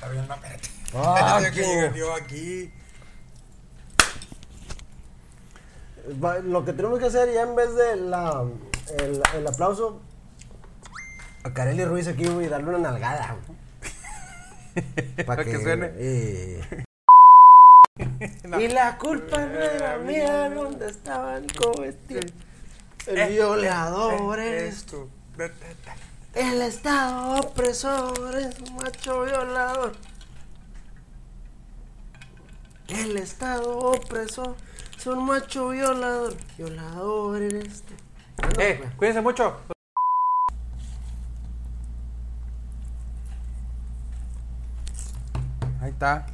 está viendo, espérate. Ah, que yo aquí. Lo que tenemos que hacer ya en vez de la, el, el aplauso a Kareli Ruiz aquí, güey, darle una nalgada. Para que suene. eh. No. Y la culpa no era mía, ¿dónde estaban cometidos? El Eh, violador Eh, eres tú. El estado opresor es un macho violador. El estado opresor es un macho violador. Violador eres tú. Ah, no, Eh, güey. cuídense mucho. Ahí está.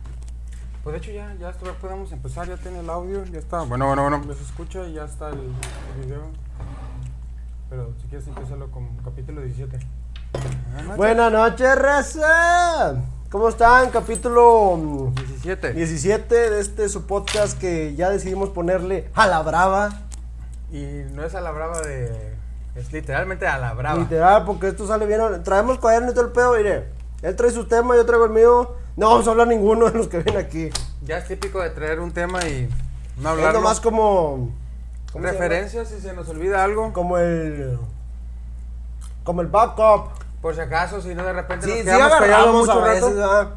Pues de hecho ya, ya esto- podemos empezar, ya tiene el audio, ya está. Bueno, bueno, bueno, ya se escucha y ya está el, el video. Pero si quieres empiezalo con capítulo 17. Buenas noches. Buenas noches, raza. ¿Cómo están? Capítulo mm, 17. 17 de este su podcast que ya decidimos ponerle a la brava. Y no es a la brava de... Es literalmente a la brava. Literal, porque esto sale bien. Traemos cuaderno y todo el pedo, mire. Él trae su tema, yo traigo el mío. No vamos a hablar ninguno de los que vienen aquí. Ya es típico de traer un tema y no Es hablar. nomás como. Referencias si se nos olvida algo. Como el. Como el backup. Por si acaso, si no de repente Sí, nos sí quedamos agarramos mucho a rato. veces.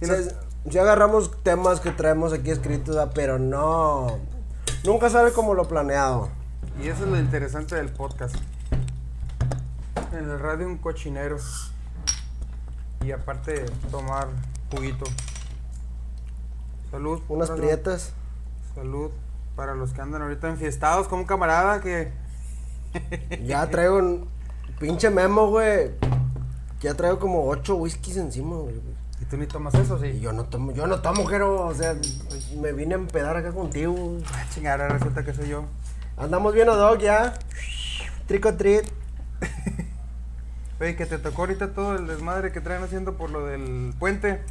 Sí Sí, nos- agarramos temas que traemos aquí escritos, ¿verdad? pero no. Nunca sale como lo planeado. Y eso es lo interesante del podcast. En el radio un cochinero. Y aparte tomar juguito. Salud. Unas prietas. Salud para los que andan ahorita enfiestados como un camarada que... Ya traigo un pinche memo, güey. Ya traigo como ocho whiskies encima, güey. ¿Y tú ni tomas eso, Y sí? yo no tomo, yo no tomo, Jero. O sea, me vine a empedar acá contigo. Ah, chingada, resulta que soy yo. Andamos bien a dog ya. Trick or treat. Oye, que te tocó ahorita todo el desmadre que traen haciendo por lo del puente.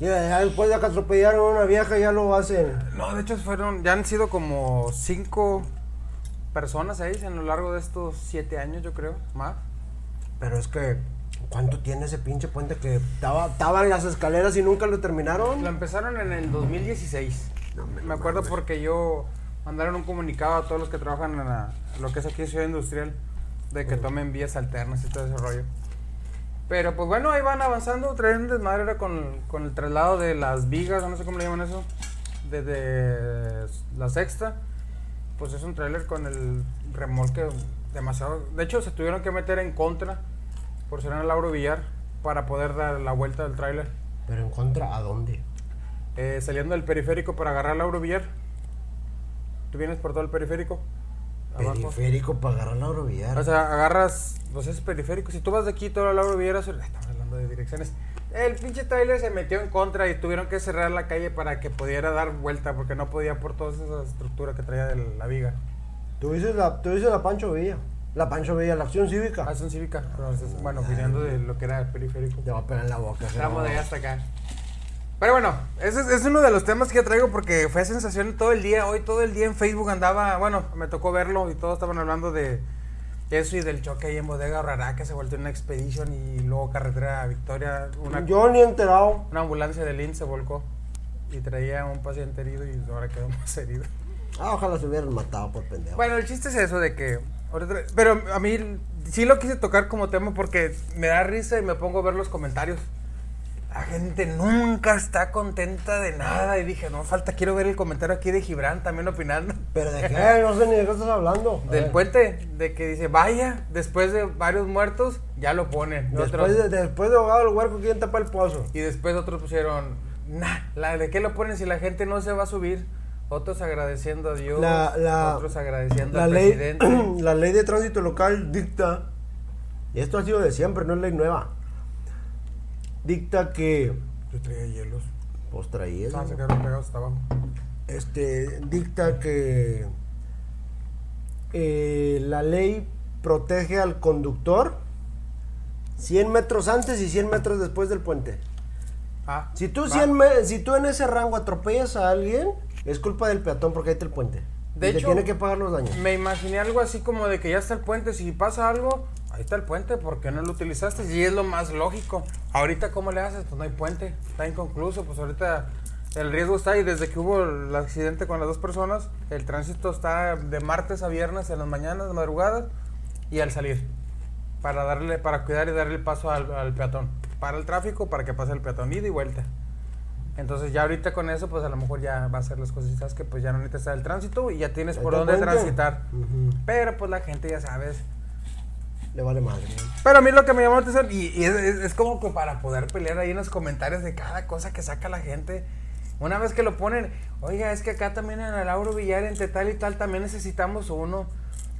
Ya, después de que atropellaron a una vieja, ya lo hacen. No, de hecho fueron, ya han sido como cinco personas ahí en lo largo de estos siete años, yo creo, más. Pero es que, ¿cuánto tiene ese pinche puente que estaba, estaba en las escaleras y nunca lo terminaron? Lo empezaron en el 2016. me acuerdo porque yo mandaron un comunicado a todos los que trabajan en la- lo que es aquí Ciudad Industrial de que tomen vías alternas y todo ese rollo. Pero pues bueno, ahí van avanzando, traen un desmadre ahora con, con el traslado de las vigas, no sé cómo le llaman eso, desde la sexta. Pues es un trailer con el remolque demasiado... De hecho, se tuvieron que meter en contra por ser en el Lauro Villar para poder dar la vuelta del trailer. Pero en contra, ¿a dónde? Eh, saliendo del periférico para agarrar Lauro Villar. Tú vienes por todo el periférico. Abajo. Periférico para agarrar la Orovillar. O sea, agarras, pues es periférico. Si tú vas de aquí todo el Lauro Villar, a hacer- estamos hablando de direcciones. El pinche trailer se metió en contra y tuvieron que cerrar la calle para que pudiera dar vuelta porque no podía por toda esa estructura que traía de la viga. tú, dices la, tú dices la Pancho Villa. La Pancho Villa, la acción cívica. Son cívica. Bueno, viniendo de lo que era el periférico. Te va a pegar en la boca. Estamos de hasta acá. Pero bueno, ese es, es uno de los temas que traigo porque fue sensación todo el día. Hoy todo el día en Facebook andaba, bueno, me tocó verlo y todos estaban hablando de eso y del choque ahí en Bodega Rara que se volvió una expedition y luego carretera Victoria. Una, Yo ni enterado. una ambulancia de Lynn se volcó y traía un paciente herido y ahora quedó más herido. Ah, ojalá se hubieran matado por pendejo. Bueno, el chiste es eso de que... Pero a mí sí lo quise tocar como tema porque me da risa y me pongo a ver los comentarios. La gente nunca está contenta de nada. Y dije, no falta, quiero ver el comentario aquí de Gibran también opinando. Pero de qué, no sé ni de qué estás hablando. Del puente, de que dice, vaya, después de varios muertos, ya lo ponen. Después otros- de, después de ahogado el huerco, ¿quién tapa el pozo? Y después otros pusieron, nah, la, ¿de qué lo ponen si la gente no se va a subir? Otros agradeciendo a Dios, La- la- otros agradeciendo al ley, presidente. la ley de tránsito local dicta, y esto ha sido de siempre, no es ley nueva, dicta que, Yo traía hielos. pues traía Ah, se quedaron pegados hasta abajo. este, dicta que eh, la ley protege al conductor 100 metros antes y 100 metros después del puente. Ah, Si tú, va. 100 me- si tú en ese rango atropellas a alguien, es culpa del peatón porque ahí está el puente. De y te hecho- tiene que pagar los daños. Me imaginé algo así como de que ya está el puente, si pasa algo, ahí está el puente, ¿por qué no lo utilizaste? Y es lo más lógico. Ahorita, ¿cómo le haces? Pues no hay puente, está inconcluso, pues ahorita el riesgo está y desde que hubo el accidente con las dos personas, el tránsito está de martes a viernes en las mañanas, madrugadas y al salir para darle para cuidar y darle el paso al, al peatón, para el tráfico, para que pase el peatón ida y vuelta. Entonces ya ahorita con eso, pues a lo mejor ya va a ser las cositas que pues ya no necesitas el tránsito y ya tienes por Ahí dónde puente. transitar. Ujú. Pero pues la gente ya sabes. Le vale madre. Pero a mí lo que me llamó la atención, y, y es, es- es como que para poder pelear ahí en los comentarios de cada cosa que saca la gente. Una vez que lo ponen, oiga, es que acá también en el Lauro Villar, entre tal y tal, también necesitamos uno.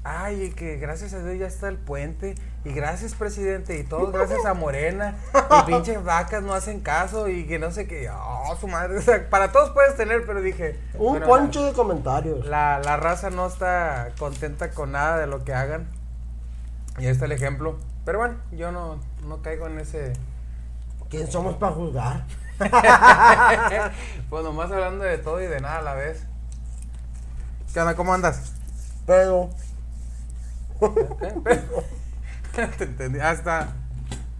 Ay, que gracias a Dios ya está el puente. Y gracias, presidente. Y todos gracias a Morena. Y pinches vacas no hacen caso. Y que no sé qué. Oh, su madre. O sea, para todos puedes tener, pero dije. Un bueno, poncho de comentarios. La, la raza no está contenta con nada de lo que hagan. Y ahí está el ejemplo. Pero bueno, yo no, no caigo en ese. ¿Quién somos para juzgar? pues nomás hablando de todo y de nada a la vez. ¿Qué onda? ¿Cómo andas? Pero, ¿Qué? Te entendí. Ah, está.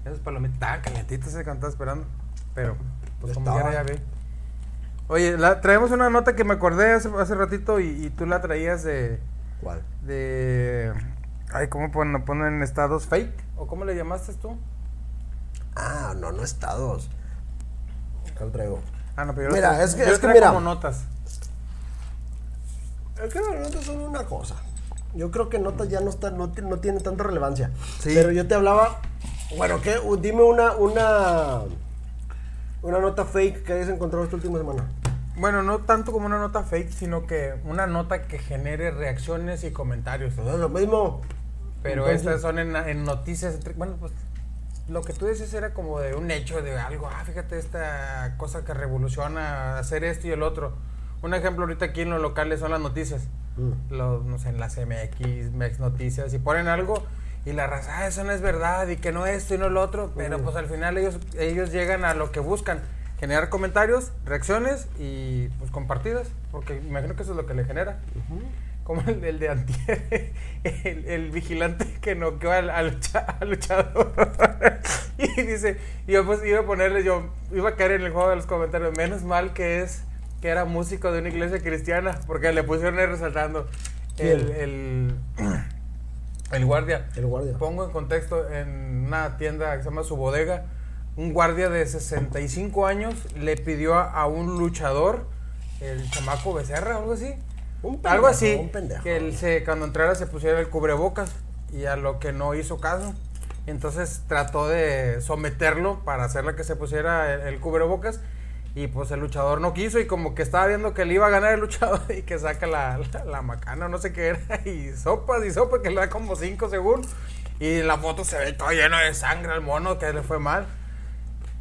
Esas palomitas estaban calientitas ese que estaba esperando. Pero, pues como quiera ya vi. Oye, la, traemos una nota que me acordé hace, hace ratito y, y tú la traías de. ¿cuál? de. Ay, ¿cómo ponen, ponen estados fake? ¿O cómo le llamaste tú? Ah, no, no estados. Acá lo traigo. Ah, no, pero yo Mira, lo es que- yo es que mira. como notas. Es que las notas son una cosa. Yo creo que notas ya no está, no, no tiene tanta relevancia. Sí. Pero yo te hablaba. Bueno, ¿qué? Dime una, una. Una nota fake que hayas encontrado esta última semana. Bueno, no tanto como una nota fake, sino que una nota que genere reacciones y comentarios. Pues es lo mismo. Pero Entonces- estas son en, en noticias. entre- Bueno, pues lo que tú dices era como de un hecho, de algo. Ah, fíjate esta cosa que revoluciona hacer esto y el otro. Un ejemplo ahorita aquí en los locales son las noticias. Mm. Los, no sé, en las MX, MEX Noticias, y ponen algo y la raza, ah, eso no es verdad y que no esto y no lo otro. Pero Mm. pues al final ellos, ellos llegan a lo que buscan. Generar comentarios, reacciones y pues compartidas. Porque imagino que eso es lo que le genera como el, el de antier, el, el vigilante que noqueó al, al, al luchador. y dice, yo pues iba a ponerle, yo iba a caer en el juego de los comentarios, menos mal que es, que era músico de una iglesia cristiana, porque le pusieron ahí resaltando el, el, el guardia. El guardia. Pongo en contexto, en una tienda que se llama Su Bodega, un guardia de 65 años le pidió a, a un luchador, el chamaco Becerra algo así, Un pendejo, algo así, un pendejo. que él se, cuando entrara se pusiera el cubrebocas y a lo que no hizo caso. Entonces trató de someterlo para hacerle que se pusiera el, el cubrebocas y pues el luchador no quiso y como que estaba viendo que le iba a ganar el luchador y que saca la, la, la macana no sé qué era y sopas y sopas que le da como 5 según y la foto se ve todo lleno de sangre al mono que le fue mal.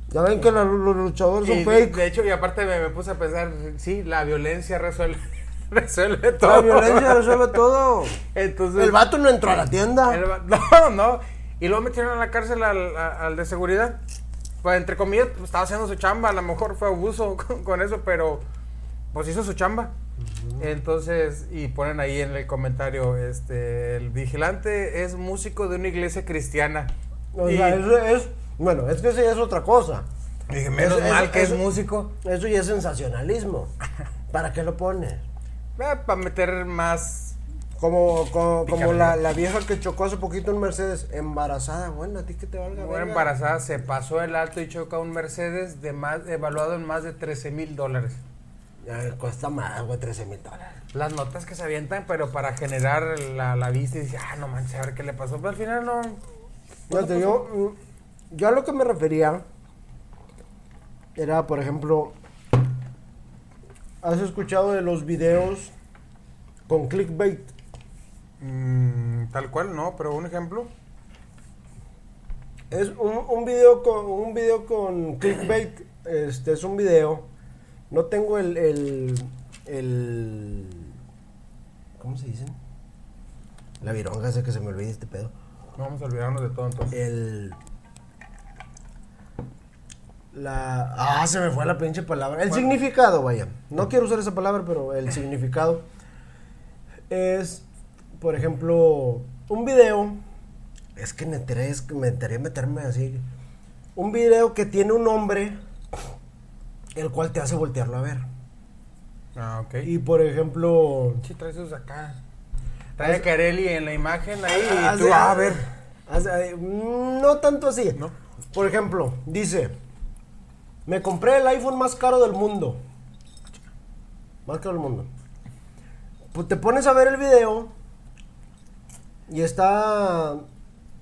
Ya ven que la- los luchadores son Y fake. de hecho, y aparte me, me puse a pensar, sí, la violencia resuelve, resuelve todo. La violencia resuelve todo. Entonces, El vato no entró a la tienda. el no, no. Y luego metieron a la cárcel al, al de seguridad. Pues entre comillas, pues, estaba haciendo su chamba. A lo mejor fue abuso con, con eso, pero pues hizo su chamba. Entonces, y ponen ahí en el comentario, este, el vigilante es músico de una iglesia cristiana. O y sea, eso es. Bueno, es que eso ya es otra cosa. dije, menos eso- mal eso- que eso- es músico. Eso ya es sensacionalismo. ¿Para qué lo pones? para meter más Como, como, como la, la vieja que chocó hace poquito en Mercedes, embarazada. Bueno, a ti que te valga. verga. embarazada, se pasó el alto y choca un Mercedes de más, evaluado en más de 13 mil dólares. Ay, cuesta más, güey, 13 mil dólares. las notas que se avientan, pero para generar la, la vista y dice, ah, no manches, a ver qué le pasó. Pero al final no. Fíjate, yo, mm, yo a lo que me refería era, por ejemplo, ¿has escuchado de los videos con clickbait? Mm, tal cual, no, pero un ejemplo. Es un, un video con un video con clickbait. Este es un video. No tengo el, el, el ¿cómo se dicen? La vironga, sé que se me olvide este pedo. No vamos a olvidarnos de todo entonces. El la ah, se me fue la pinche palabra. El ¿Cuál? significado, vaya. No quiero usar esa palabra, pero el significado es por ejemplo, un video Es que me enteré, es que me enteré meterme así. Un video que tiene un hombre, el cual te hace voltearlo a ver. Ah, ok. Y por ejemplo. Sí, trae esos acá. Trae a Carelli en la imagen ahí y tú, ah, a ver. hace- mm, no tanto así. ¿No? Por ejemplo, dice: Me compré el iPhone más caro del mundo. Más caro del mundo. Pues te pones a ver el video. Y está.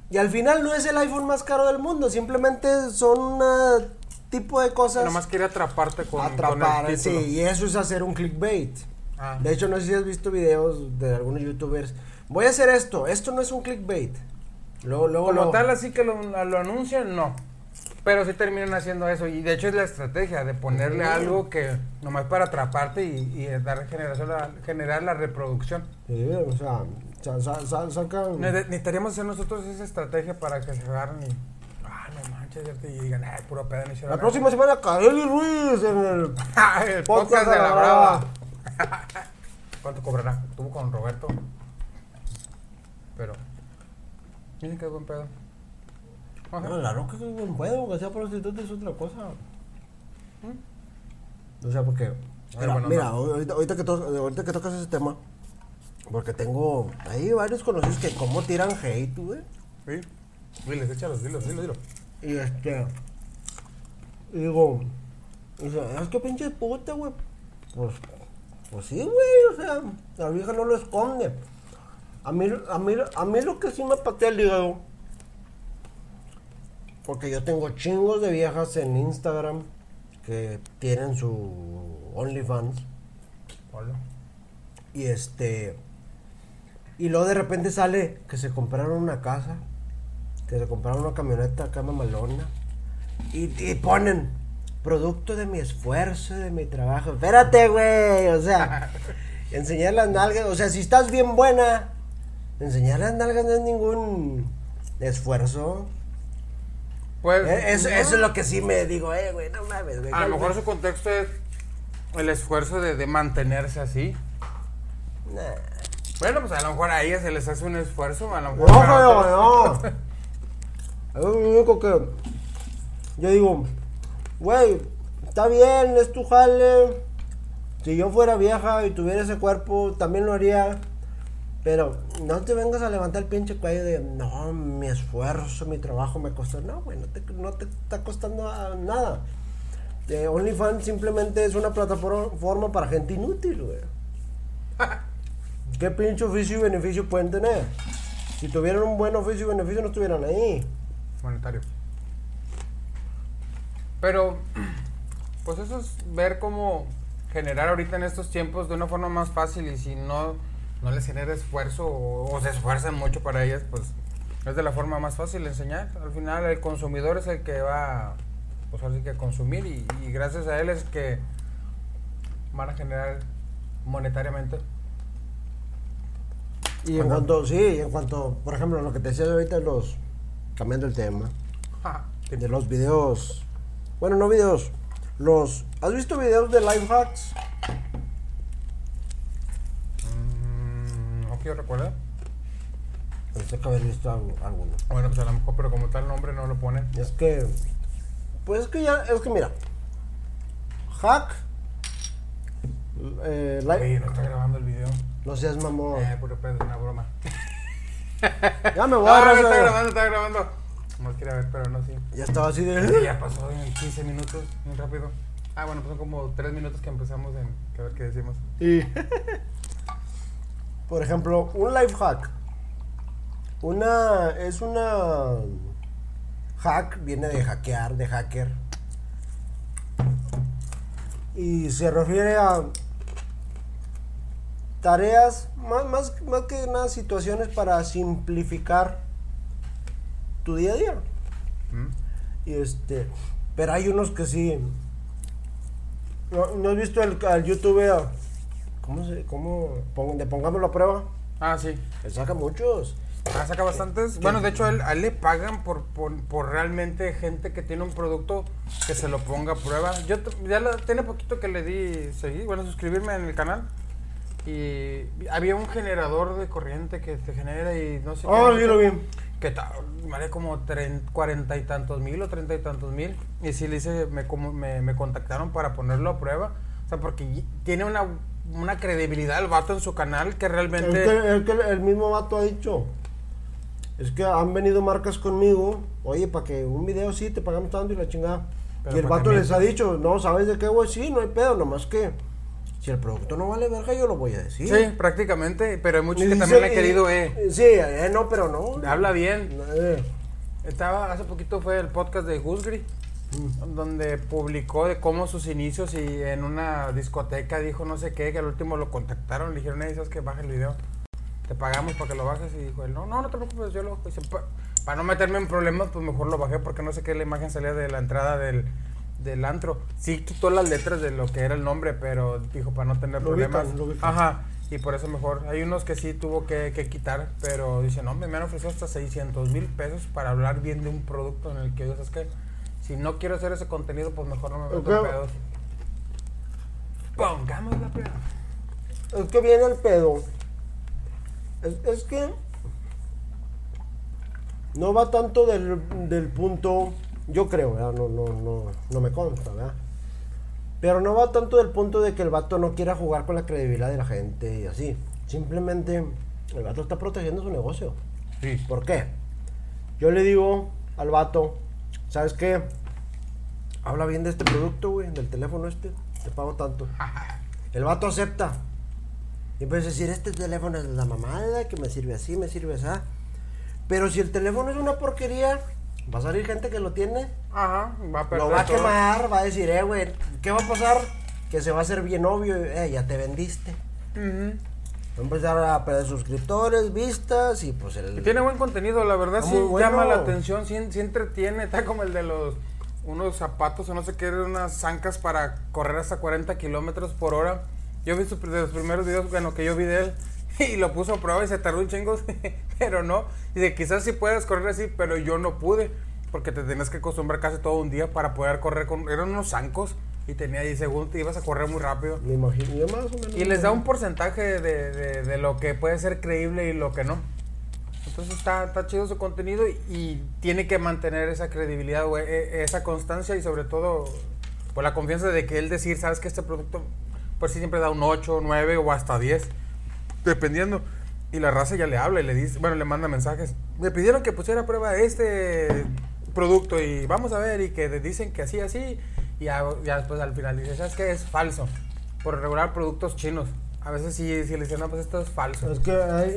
Y al final no es el iPhone más caro del mundo. Simplemente son un tipo de cosas. Nomás quería atraparte con, atrapar, con el sí, y eso es hacer un clickbait. Ah. De hecho, no sé si has visto videos de algunos youtubers. Voy a hacer esto, esto no es un clickbait. Luego, luego, Como luego- tal, así que lo, lo anuncian, no. Pero sí terminan haciendo eso. Y de hecho es la estrategia de ponerle algo que nomás para atraparte y, y dar generación, la- generar la reproducción. Sí, o sea, sa- sa- Necesitaríamos hacer nosotros esa estrategia para que se agarren y. Ah, no manches, y digan, ay, puro pedo, no hicieron La nada". próxima semana, Kareli Ruiz en el el podcast de la Brava. brava. ¿Cuánto cobrará? Estuvo con Roberto. Pero. Dicen que es buen pedo. Ajá. No, la roca es un buen juego, que sea prostituta es otra cosa. O sea, porque. Mira, bueno, mira, no. ahorita, ahorita que to- ahorita que tocas ese tema, porque tengo ahí varios conocidos que como tiran hate, güey. Sí. Diles, échalos, dilos, dilo, dilo. Y este. Digo. Dice, es que pinche puta, güey. Pues. Pues sí, güey. O sea, la vieja no lo esconde. A mí, a mí, a mí lo que sí me patea el hígado. Porque yo tengo chingos de viejas en Instagram que tienen su OnlyFans. Hola. Y este. Y luego de repente sale que se compraron una casa. Que se compraron una camioneta acá mamalona. Y, y ponen. Producto de mi esfuerzo, de mi trabajo. Espérate, güey. O sea, enseñar las nalgas. O sea, si estás bien buena, enseñar las nalgas no es ningún esfuerzo. Pues. Eh, Eso, no. eso es lo que sí me digo, eh, güey, no mames, güey. A lo mejor su contexto es el esfuerzo de, de mantenerse así. Nah. Bueno, pues a lo mejor a ellas se les hace un esfuerzo, a lo No, mejor. no, otros- no. Es lo único que yo digo, güey, está bien, es tu jale. Si yo fuera vieja y tuviera ese cuerpo, también lo haría. Pero no te vengas a levantar el pinche cuello de, no, mi esfuerzo, mi trabajo me costó. No, güey, no te, no te está costando nada. Eh, OnlyFans simplemente es una plataforma para gente inútil, güey. ¿Qué pinche oficio y beneficio pueden tener? Si tuvieran un buen oficio y beneficio, no estuvieran ahí. monetario. Pero, pues eso es ver cómo generar ahorita en estos tiempos de una forma más fácil y si no, no les genera esfuerzo o, o se esfuerzan mucho para ellas, pues es de la forma más fácil de enseñar. Al final el consumidor es el que va, pues ahora sí que a consumir y, y gracias a él es que van a generar monetariamente. Y en cuanto, sí, en cuanto, por ejemplo, lo que te decía ahorita, los, cambiando el tema, de los videos, bueno, no videos, los, ¿has visto videos de life hacks? Mm, no quiero recordar. Pensé que haber visto algo- alguno. Bueno, pues a lo mejor, pero como tal nombre no lo ponen. Es que, pues es que ya, es que mira, hack, eh, Sí, life, no está grabando el video. no seas mamón, Eh, puro pedo, una broma. ya me voy a está raza. grabando, está grabando. No quería ver, pero no, sí. Ya estaba así Sí, de, Ya pasó en 15 minutos, muy rápido. Ah, bueno, pues son como 3 minutos que empezamos en que ver qué decimos. Y, por ejemplo, un life hack. Una, es una hack, viene de hackear, de hacker. Y se refiere a tareas, más, más, más que nada situaciones para simplificar tu día a día. ¿Mm? Y este, pero hay unos que sí. ¿No, no has visto el, al youtuber? ¿Cómo se, cómo, pon- de pongámoslo a prueba? Ah, sí. Él saca muchos. Ah, saca bastantes. Bueno, de hecho, a él, a él le pagan por, por, por realmente gente que tiene un producto que se lo ponga a prueba. Yo ya la- tiene poquito que le di seguir, bueno, suscribirme en el canal. Y había un generador de corriente que te genera y no sé Ah, qué. sí lo vi. que vale como cuarenta y tantos mil o treinta y tantos mil. Y sí le hice, me, como- me, me contactaron para ponerlo a prueba. O sea, porque tiene una, una credibilidad el vato en su canal que Es realmente... que, es que el mismo vato ha dicho. Es que han venido marcas conmigo. Oye, para que un video sí te pagamos tanto y la chingada. Pero y el vato les ha dicho, no, ¿sabes de qué, güey? Sí, no hay pedo, nomás que si el producto no vale verga, yo lo voy a decir. Sí, prácticamente, pero hay muchos Y que dice- también le han querido, eh. Sí, eh, no, pero no. Habla bien. Eh, Estaba, hace poquito fue el podcast de Gusgri, donde publicó de cómo sus inicios y en una discoteca dijo no sé qué, que al último lo contactaron, le dijeron, hey, ¿sabes que Baja el video. Te pagamos para que lo bajes. Y dijo él, no, no, no te preocupes, yo lo bajo. Dice, "Pa- para no meterme en problemas, pues mejor lo bajé porque no sé qué la imagen salía de la entrada del, del antro. Sí quitó las letras de lo que era el nombre, pero dijo para no tener Lo problemas. Ajá. Y por eso mejor. Hay unos que sí tuvo que, que quitar, pero dice, no, me han ofrecido hasta 600 mil pesos para hablar bien de un producto en el que yo, ¿sabes qué? Si no quiero hacer ese contenido, pues mejor no me meto en Ok. pedos. Pongamos la prueba. Es que viene el pedo. Es, es que no va tanto del, del punto, yo creo, ¿verdad? No, no, no, no me consta, ¿verdad? Pero no va tanto del punto de que el vato no quiera jugar con la credibilidad de la gente y así. Simplemente el vato está protegiendo su negocio. Sí. ¿Por qué? Yo le digo al vato, ¿sabes qué? Habla bien de este producto, güey, del teléfono este. Te pago tanto. El vato acepta. Y empieza a decir, este teléfono es la mamada, que me sirve así, me sirve así. Pero si el teléfono es una porquería, va a salir gente que lo tiene, Ajá, va a perder lo va a todo. quemar, va a decir, eh, güey, ¿qué va a pasar? Que se va a hacer bien obvio, eh, ya te vendiste. A empezar a perder suscriptores, vistas y pues el... Y tiene buen contenido, la verdad sí bueno. llama la atención, sí, sí entretiene, está como el de los unos zapatos o no sé qué, unas zancas para correr hasta 40 kilómetros por hora. Yo vi de los primeros videos, bueno, que yo vi de él y lo puso a prueba y se tardó un chingo, pero no. Dice, quizás sí puedes correr así, pero yo no pude, porque te tenías que acostumbrar casi todo un día para poder correr con... Eran unos zancos y tenía ahí, según te ibas a correr muy rápido. Me imagino, yo más o menos. Y les da un porcentaje de, de- de lo que puede ser creíble y lo que no. Entonces está, está chido su contenido y, y tiene que mantener esa credibilidad, güey, e- esa constancia y sobre todo pues la confianza de que él decir, sabes que este producto pues sí siempre da un 8, 9 o hasta 10, dependiendo. Y la raza ya le habla y le dice, bueno, le manda mensajes. Me pidieron que pusiera a prueba este producto y vamos a ver y que dicen que así, así. Y ya, ya después al final dice, ¿sabes qué? Es falso. Por regular productos chinos. A veces sí, sí le dicen, no, pues esto es falso. Es que hay.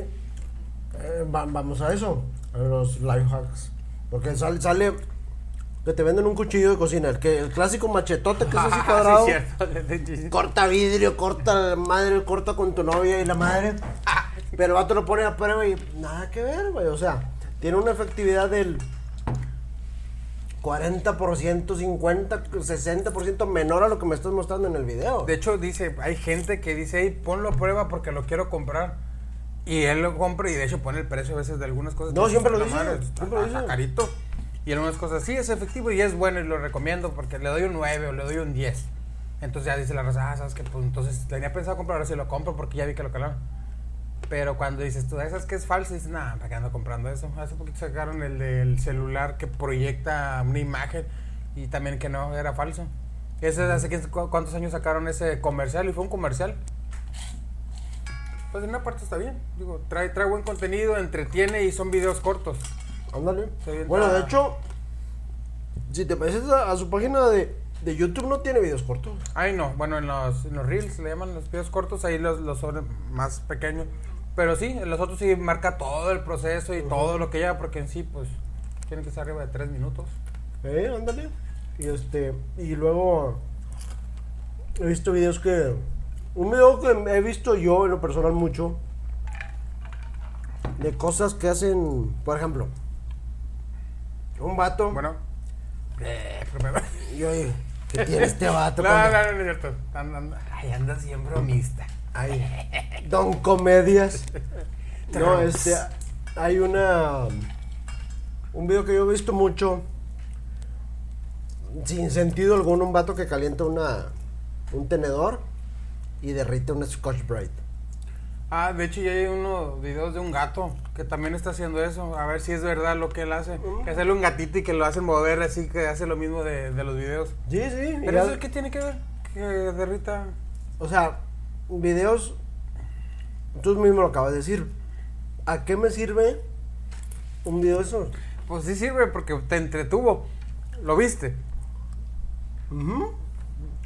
eh, va- vamos a eso, a los life hacks. Porque sale, sale que te venden un cuchillo de cocina, el, que, el clásico machetote que es así cuadrado. Sí, cierto. corta vidrio, corta madre, corta con tu novia y la madre. Pero el vato lo pone a prueba y nada que ver, güey. O sea, tiene una efectividad del 40%, 50, 60% menor a lo que me estás mostrando en el video. De hecho, dice, hay gente que dice, hey, ponlo a prueba porque lo quiero comprar. Y él lo compra y de hecho pone el precio a veces de algunas cosas. No, siempre lo "La dice, siempre lo dice". carito. Y algunas cosas, sí, es efectivo y es bueno y lo recomiendo porque le doy un 9 o le doy un 10. Entonces ya dice la raza, ah, sabes que pues entonces tenía pensado comprar, ahora sí lo compro porque ya vi que lo calaron. Pero cuando dices tú, ¿sabes que es falso? Dices, nada, ¿para qué ando comprando eso? Hace poquito sacaron el del celular que proyecta una imagen y también que no, era falso. Ese hace cuántos años sacaron ese comercial y fue un comercial. Pues en una parte está bien. Digo, trae, trae buen contenido, entretiene y son videos cortos. Ándale. Bueno, de hecho, si te metes a, a su página de, de YouTube, no tiene videos cortos. Ay, no, bueno, en los, en los reels le llaman los videos cortos, ahí los, los son más pequeños. Pero sí, en los otros sí marca todo el proceso y todo lo que lleva, porque en sí, pues, tiene que ser arriba de tres minutos. Eh, ándale. Y este, y luego he visto videos que. Un video que he visto yo en lo personal mucho. De cosas que hacen. Por ejemplo. Un vato. Bueno. Eh, yo ¿qué tiene este vato? No, no, no, no es cierto. Anda, anda- Ay, anda siempre bromista. Ay, Don Comedias. No, este. Hay una. Un video que yo he visto mucho. Sin sentido alguno, un vato que calienta una. Un tenedor y derrite un Scotch Brite. Ah, de hecho ya hay unos videos de un gato que también está haciendo eso. A ver si es verdad lo que él hace. Que hacerle un gatito y que lo hacen mover así, que hace lo mismo de, de los videos. Sí, sí. Pero eso qué tiene que ver? Que derrita... O sea, videos. Tú mismo lo acabas de decir. ¿A qué me sirve un video de eso? Pues sí sirve porque te entretuvo. ¿Lo viste? Ujú.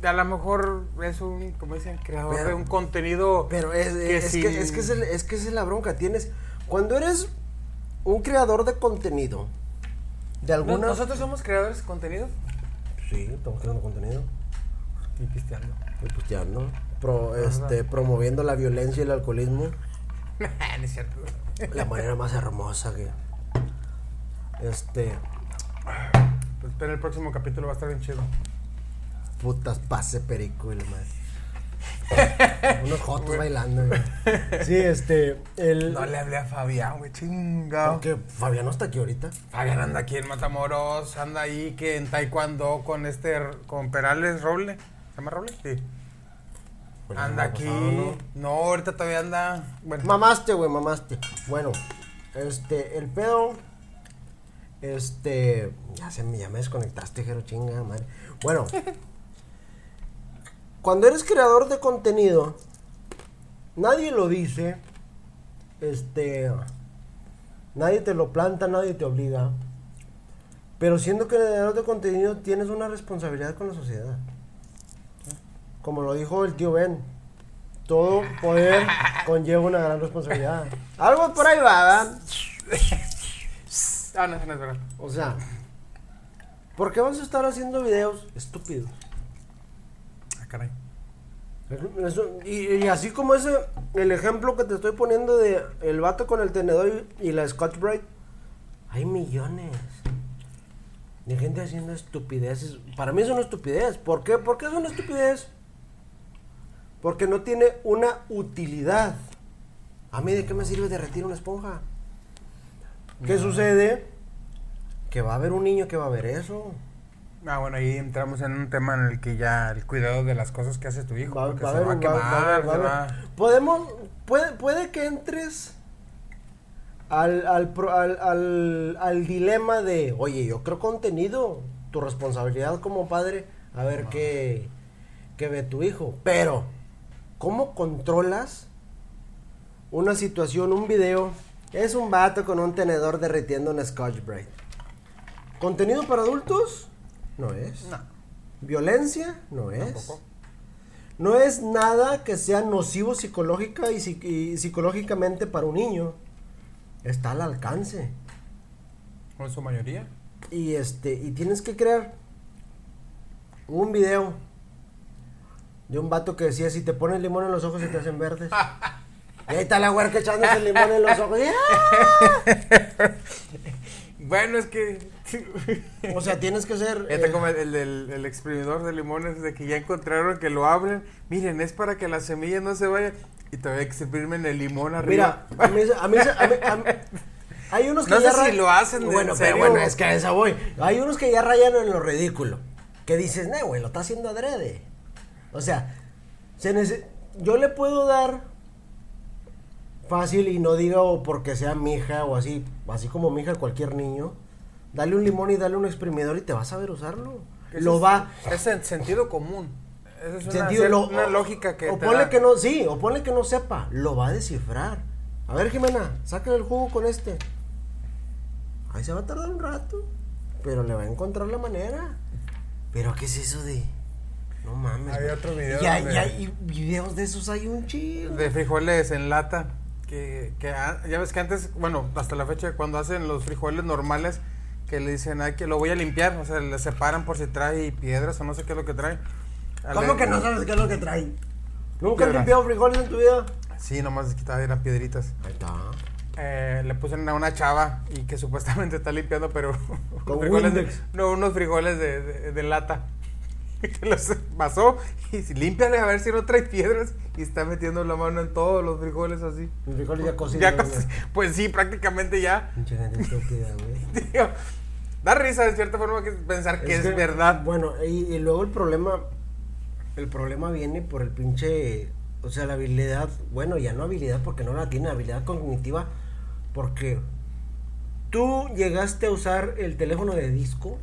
A lo mejor es un, como dicen, creador Pero- de un contenido. Pero es, que es, que, es, que es, el- es que es la bronca. Tienes. Cuando eres un creador de contenido, de ¿No- alguna. ¿Nosotros somos creadores de contenido? Sí, estamos creando contenido. Y pisteando. Y ¿no? Pro- este, promoviendo la violencia y el alcoholismo. no es cierto. La manera más hermosa que. Este. Pues espera, el próximo capítulo va a estar bien chido. Putas, pase perico y la madre. Unos jotos bailando, güey. Sí, este. El. No le hablé a Fabián, güey, chingado. Porque Fabián no está aquí ahorita. Fabián anda aquí en Matamoros, anda ahí que en Taekwondo con este, con Perales Roble. ¿Se llama Roble? Sí. Pues anda aquí. pasado, ¿no? No, ahorita todavía anda. Bueno, Mamaste, güey, mamaste. Bueno, este, el pedo. Este. Ya se me, ya me desconectaste, Jero, chinga, madre. Bueno. cuando eres creador de contenido, nadie lo dice. Este. Nadie te lo planta, nadie te obliga. Pero siendo creador de contenido, tienes una responsabilidad con la sociedad. Como lo dijo el tío Ben, todo poder conlleva una gran responsabilidad. Algo por ahí va, ¿verdad? ah, no, eso no es verdad. O sea, ¿por qué vas a estar haciendo videos estúpidos? Ah, caray. Eso- y, y así como ese, el ejemplo que te estoy poniendo de el vato con el tenedor y, y la Scotch Brite, hay millones de gente haciendo estupideces. Para mí es una estupidez. ¿Por qué? ¿Por qué es una estupidez? Porque no tiene una utilidad. ¿A mí de qué me sirve derretir una esponja? ¿Qué sucede? Que va a haber un niño que va a ver eso. Ah, bueno, ahí entramos en un tema en el que ya el cuidado de las cosas que hace tu hijo. Va- porque va a se haber- va a va- quemar, va a haber- va a se haber- va- Podemos, puede, puede que entres al, al, al, al, al dilema de, oye, yo creo contenido, tu responsabilidad como padre, a ver qué, qué ve tu hijo. Pero, ¿cómo controlas una situación, un video? Es un vato con un tenedor derritiendo un Scotch Brite. ¿Contenido para adultos? No es. No, ¿Violencia? No es. tampoco. No es nada que sea nocivo psicológica y, psi- y psicológicamente para un niño. Está al alcance. En su mayoría. Y este, y tienes que crear un video de un vato que decía si te pones limón en los ojos se te hacen verdes. y ahí está la huerca echándose el limón en los ojos. ¡ah! Bueno, es que. O sea, tienes que ser. Fíjate eh, como el, el, exprimidor de limones de que ya encontraron que lo abren. Miren, es para que las semillas no se vayan. Y todavía exprimen el limón arriba. Mira, a mí, a mí, a mí- a mí- hay unos que No ya sé si lo hacen Bueno, en pero bueno, es que a esa voy. Hay unos que ya rayan en lo ridículo. Que dices, no, güey, lo está haciendo adrede. O sea, se yo le puedo dar fácil y no digo porque sea mi hija o así, así como mi hija cualquier niño. Dale un limón y dale un exprimidor y te vas a ver usarlo. Lo es- va. Es en sentido común. Esa es una, Sentido, lo- una lógica que. O te ponle da. que no, sí, o ponle que no sepa, lo va a descifrar. A ver, Jimena, sácale el jugo con este. Ahí se va a tardar un rato, pero le va a encontrar la manera. Pero, ¿qué es eso de.? No mames. Hay otro video Y hay, donde- y hay videos de esos, hay un chido. De frijoles en lata. Que, que a- ya ves que antes, bueno, hasta la fecha, cuando hacen los frijoles normales, que le dicen, ay, que lo voy a limpiar. O sea, le separan por si trae piedras o no sé qué es lo que trae. ¿Cómo que no sabes qué es lo que traen? ¿Nunca has limpiado frijoles en tu vida? Sí, nomás les quitaba, eran piedritas. Ahí está. Eh, le pusieron a una chava y que supuestamente está limpiando, pero. Con frijoles de- no, unos frijoles de, de- de lata. que los pasó y si límpiale a ver si no trae piedras y está metiendo la mano en todos los frijoles así. Mis frijoles ya cocidos. Pues sí, prácticamente ya. Pinche gente estúpida, güey. Tío, da risa de cierta forma que pensar que es, que, verdad. Bueno, y, y luego el problema. El problema viene por el pinche O sea, la habilidad, bueno, ya no habilidad porque no la tiene, habilidad cognitiva, porque tú llegaste a usar el teléfono de disco.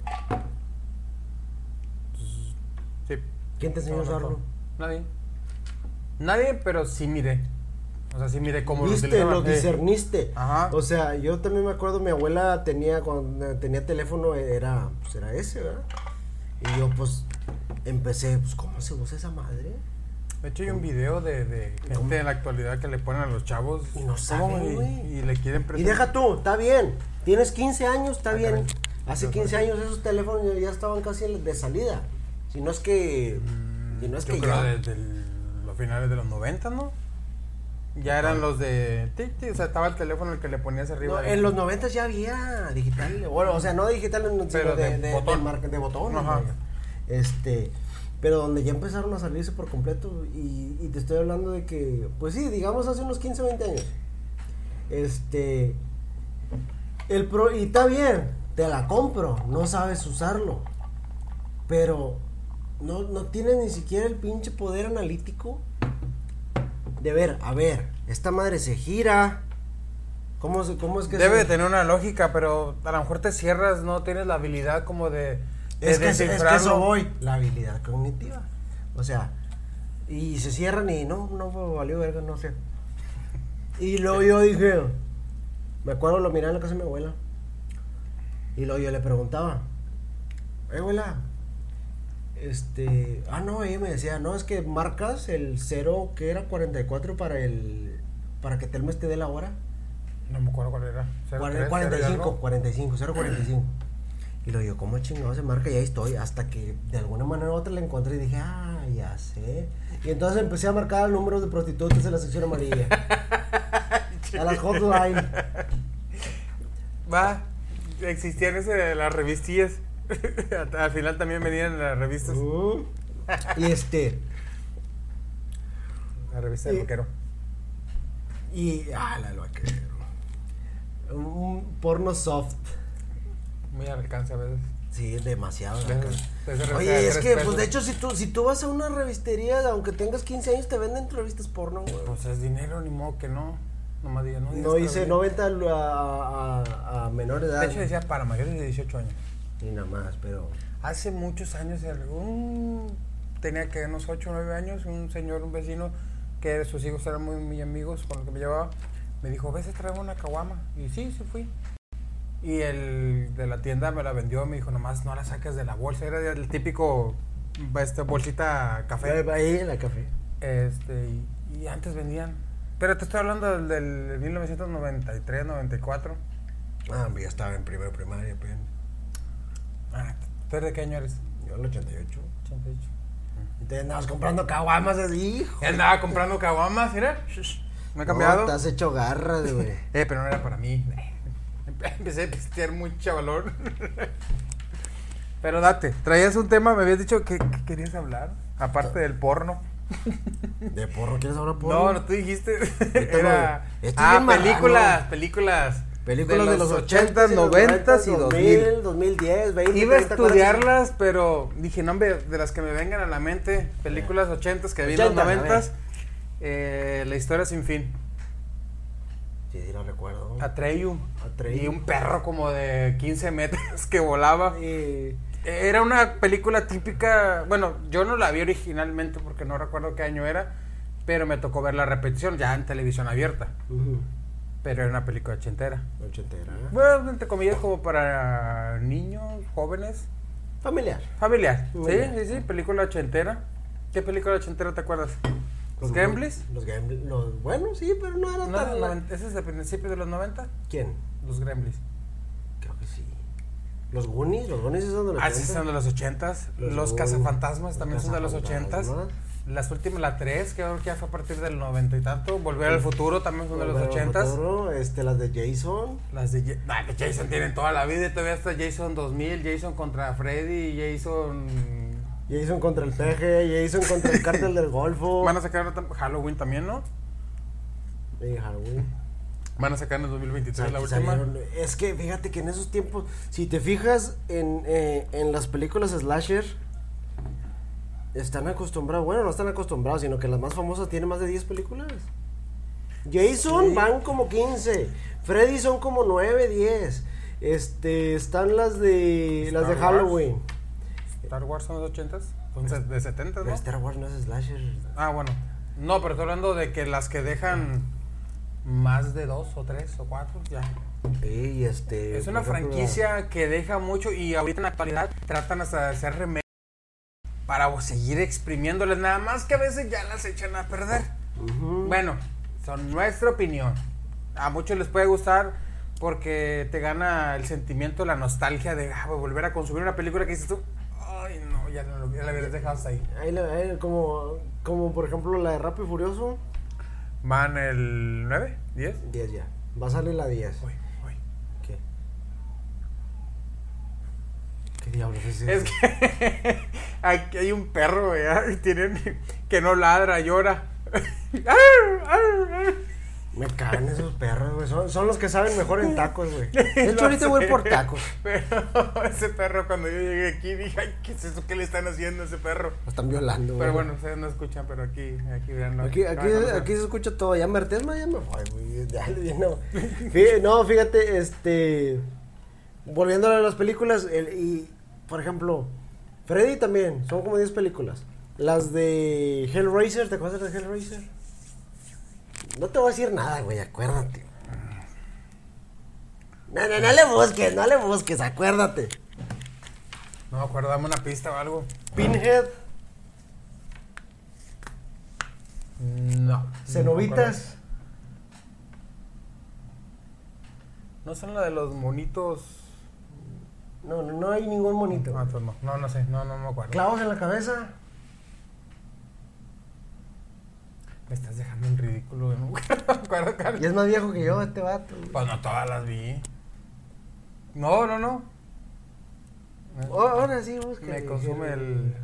Sí. ¿Quién te enseñó a usarlo? Nadie. Nadie, pero sí miré. O sea, sí miré cómo Viste, lo Eh, discerniste. Ajá. O sea, yo también me acuerdo, mi abuela tenía, cuando tenía teléfono, era, pues era ese, ¿verdad? Y yo, pues, empecé, pues, ¿cómo se usa esa madre? De hecho, hay un video de, de ¿Cómo? gente en la actualidad que le ponen a los chavos. Y no ¿cómo? saben, Y- güey. Y, le quieren Y presentar. deja tú, está bien, tienes 15 años, está Ah, bien. caray. Hace Yo 15 creo. años esos teléfonos ya estaban casi de salida. Si no es que, si no es Yo que creo ya. desde el- los finales de los 90, ¿no? Ya eran los de... tic, tic, o sea, estaba el teléfono el que le ponías arriba. No, en los 90 ya había digital, bueno, o sea, no digital, sino Pero de, de de, botón. de marca- de botón. Ajá. Este, pero donde ya empezaron a salirse por completo y, y te estoy hablando de que, pues sí, digamos hace unos 15, 20 años. Este, el pro, y está bien, te la compro, no sabes usarlo, pero no, no tienes ni siquiera el pinche poder analítico de ver, a ver, esta madre se gira. ¿Cómo, se- cómo es que Debe se- tener una lógica, pero a lo mejor te cierras, no tienes la habilidad como de... de Es que, es que eso voy, la habilidad cognitiva. O sea, y se cierran y no, no valió verga, no sé. Y luego yo dije, me acuerdo, lo miraba en la casa de mi abuela. Y luego yo le preguntaba, eh, abuela, este, ah, no, ella me decía, no, es que marcas el 0 que era 44 para el, para que Telmex te dé la hora. No me acuerdo cuál era. Cuare- 03, 45, algo. 45, 045. Y lo digo, ¿cómo chingado se marca? Y ahí estoy. Hasta que de alguna manera u otra la encontré y dije, ah, ya sé. Y entonces empecé a marcar números de prostitutas en la sección amarilla. a las hotline. Va, existían ese, las revistillas. Al final también venían las revistas. Uh. y este, La revista del y- vaquero. y, ah, la lo que un, porno soft. Muy al alcance a veces. Sí, demasiado. Oye, es que, pesos. pues de hecho, si tú, si tú vas a una revistería, aunque tengas 15 años, te venden revistas porno, güey. Pues es dinero, ni modo que no. Nomás diga, no. No a, a, a menor edad. De hecho decía para mayores de 18 años. Ni nada más, pero. Hace muchos años, un, tenía que unos 8 o 9 años, un señor, un vecino, que sus hijos eran muy, muy amigos con los que me llevaba, me dijo, ¿ves a traer una caguama? Y sí, sí fui. Y el de la tienda me la vendió, me dijo, nomás no la saques de la bolsa. Era el típico, este, bolsita café. Ahí en la café. Este, y, y antes vendían. Pero te estoy hablando del, del 1993, 94. Ah, yo estaba en primero primaria, apenas. Ah, ¿tú eres de qué año eres? Yo en el 88. 88. Entonces andabas comprando caguamas así, hijo. Andaba comprando caguamas, mira. Me he No, cambiado. te has hecho garras, güey. Eh, pero no era para mí. Empecé a pistear muy chavalón. Pero date, traías un tema, me habías dicho que, que querías hablar, aparte del porno. ¿De porro quieres hablar porro? No, no, tú dijiste. Era. Ah, películas, películas. Películas de los 80, 80, 90 y 2000. 2010, 20. Iba a 30, 40. estudiarlas, pero dije, no, hombre, de las que me vengan a la mente, películas 80 que vi en los 80, a ver. 90 eh, La historia sin fin. Sí, sí, lo recuerdo. Atreyu. Atreyu. Y un perro como de 15 metros que volaba. Eh, Era una película típica. Bueno, yo no la vi originalmente porque no recuerdo qué año era. Pero me tocó ver la repetición ya en televisión abierta. ujú, Pero era una película ochentera. Ochentera. Bueno, entre comillas, como para niños, jóvenes. Familiar. Familiar. Familiar. Sí, sí, sí, película ochentera. ¿Qué película ochentera te acuerdas? ¿Los Gremlins? Los Gremlins. Los, bueno, sí, pero no era No, tan. noven- ¿Ese es de principio de los 90? ¿Quién? Los Gremlins. Creo que sí. Los Goonies, los Goonies son de los Ah, sí, 80. son de los 80 Los Los, Goonies, cazafantasmas los también son de los 80 cazafantasmas. Las últimas, la 3, que creo que ya fue a partir del 90 y tanto. Volver al futuro también son de los Volver al 80 futuro, este, las de Jason. Las de, nah, de Jason tienen toda la vida. y Todavía está Jason 2000, Jason contra Freddy, Jason. Jason contra el peje, Jason contra el cártel del Golfo. Van a sacar Halloween también, ¿no? Y Halloween. Van a sacar en el 2023 la Aquí última. salieron- Es que fíjate que en esos tiempos, si te fijas en, eh, en las películas slasher, están acostumbrados, bueno, no están acostumbrados, sino que las más famosas tienen más de 10 películas. Jason Sí. van como 15, Freddy son como 9, 10. Este, están las de las de Wars. Halloween. Star Wars son los 80s, son se- de 70, Pero ¿no? Star Wars no es slasher. Ah, bueno. No, pero estoy hablando de que las que dejan más de dos o tres o cuatro, ya. Y este Es una ejemplo, franquicia que deja mucho y ahorita en la actualidad tratan hasta de hacer remakes para seguir exprimiéndoles, nada más que a veces ya las echan a perder. Bueno, son nuestra opinión. A muchos les puede gustar porque te gana el sentimiento, la nostalgia de ah, volver a consumir una película que dices tú, ay no, ya, no ya la hubieras dejado hasta ahí. Ahí la- ahí como, como por ejemplo la de Rápido y Furioso, Van el 9, 10. 10 ya. Va a salir la 10. Uy, uy. ¿Qué? ¿Qué diablos es eso? Es que aquí hay un perro, ¿verdad? Y tienen que no ladra, llora. Me cagan esos perros, güey. Son, son los que saben mejor en tacos, güey. De hecho, ahorita voy por tacos. Pero ese perro, cuando yo llegué aquí, dije, ay, ¿qué es eso? ¿Qué le están haciendo a ese perro? Lo están violando, güey. Pero bueno, ustedes no escuchan, pero aquí, aquí vean. Aquí, aquí, aquí se escucha todo. Ya me ya me voy, güey. Ya, ya no. Fí- no, fíjate, este. Volviendo a las películas, el- y por ejemplo, Freddy también, son como 10 películas. Las de Hellraiser, ¿te acuerdas de Hellraiser? No te voy a decir nada, güey, acuérdate. No, no, no le busques, no le busques, acuérdate. No me acuerdo, dame una pista o algo. Pinhead, No. Cenobitas. No son la de los monitos. No, no, no hay ningún monito. Ah, entonces no. No, no sé, no, no me acuerdo. Clavos en la cabeza. Me estás dejando en ridículo, no me acuerdo, Carlos. Y es más viejo que yo, este vato. güey. Pues no todas las vi. No, no, no. Oh, ahora sí, busca. Me consume el.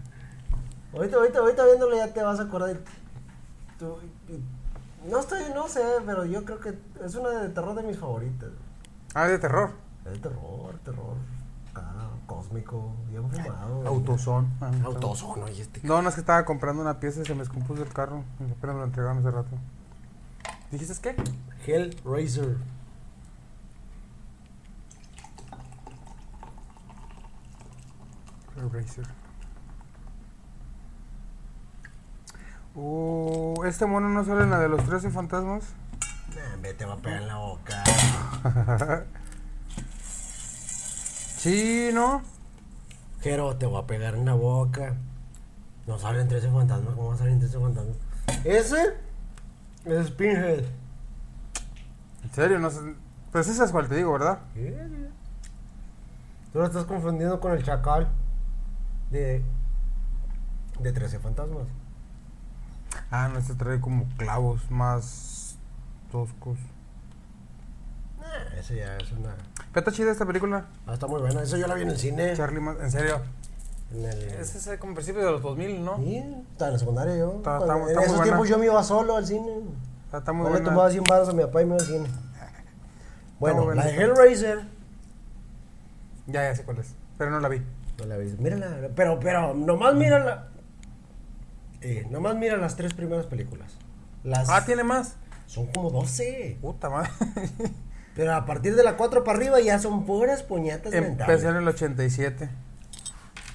Ahorita, ahorita, ahorita viéndolo ya te vas a acordar. de- tú- no estoy, no sé, pero yo creo que es una de terror de mis favoritas. Ah, de terror. Es de terror, terror. Cósmico, bien fumado. güey. Autosón. Ah, Autosón, oye, este. No, no es que estaba comprando una pieza y se me descompuso el carro. Y Apenas me lo entregaron hace rato. ¿Dijiste qué? Hellraiser. Eraser. Uh, este mono no sale en la de los 13 fantasmas. Nah, te va a pegar en la boca. Sí, ¿no? Jero, te voy a pegar en la boca. No salen 13 fantasmas, ¿cómo va a salir 13 fantasmas? Ese es Pinhead. En serio, no sé. Pues esa es cual te digo, ¿verdad? Tú lo estás confundiendo con el chacal de, de 13 fantasmas. Ah, no, este trae como clavos más toscos. Eh, ese ya es una. Pero está chida esta película. Ah, está muy buena. Eso yo la vi en el cine. Charlie, en serio. En el... Es ese como principio de los 2000, ¿no? Sí, estaba en la secundaria yo. Está- Cuando- está- en está muy esos buena. tiempos yo me iba solo al cine. Está, está muy Yo le tomaba 100 baros a mi papá y me iba al cine. Bueno, la de Hellraiser. Ya, ya sé cuál es. Pero no la vi. No la vi. Mírala, pero, pero, nomás mírala. Eh, nomás mira las tres primeras películas. Las Ah, tiene más. son como 12. Puta madre. Pero a partir de la 4 para arriba ya son puras puñetas mentales. Empecé en el 87.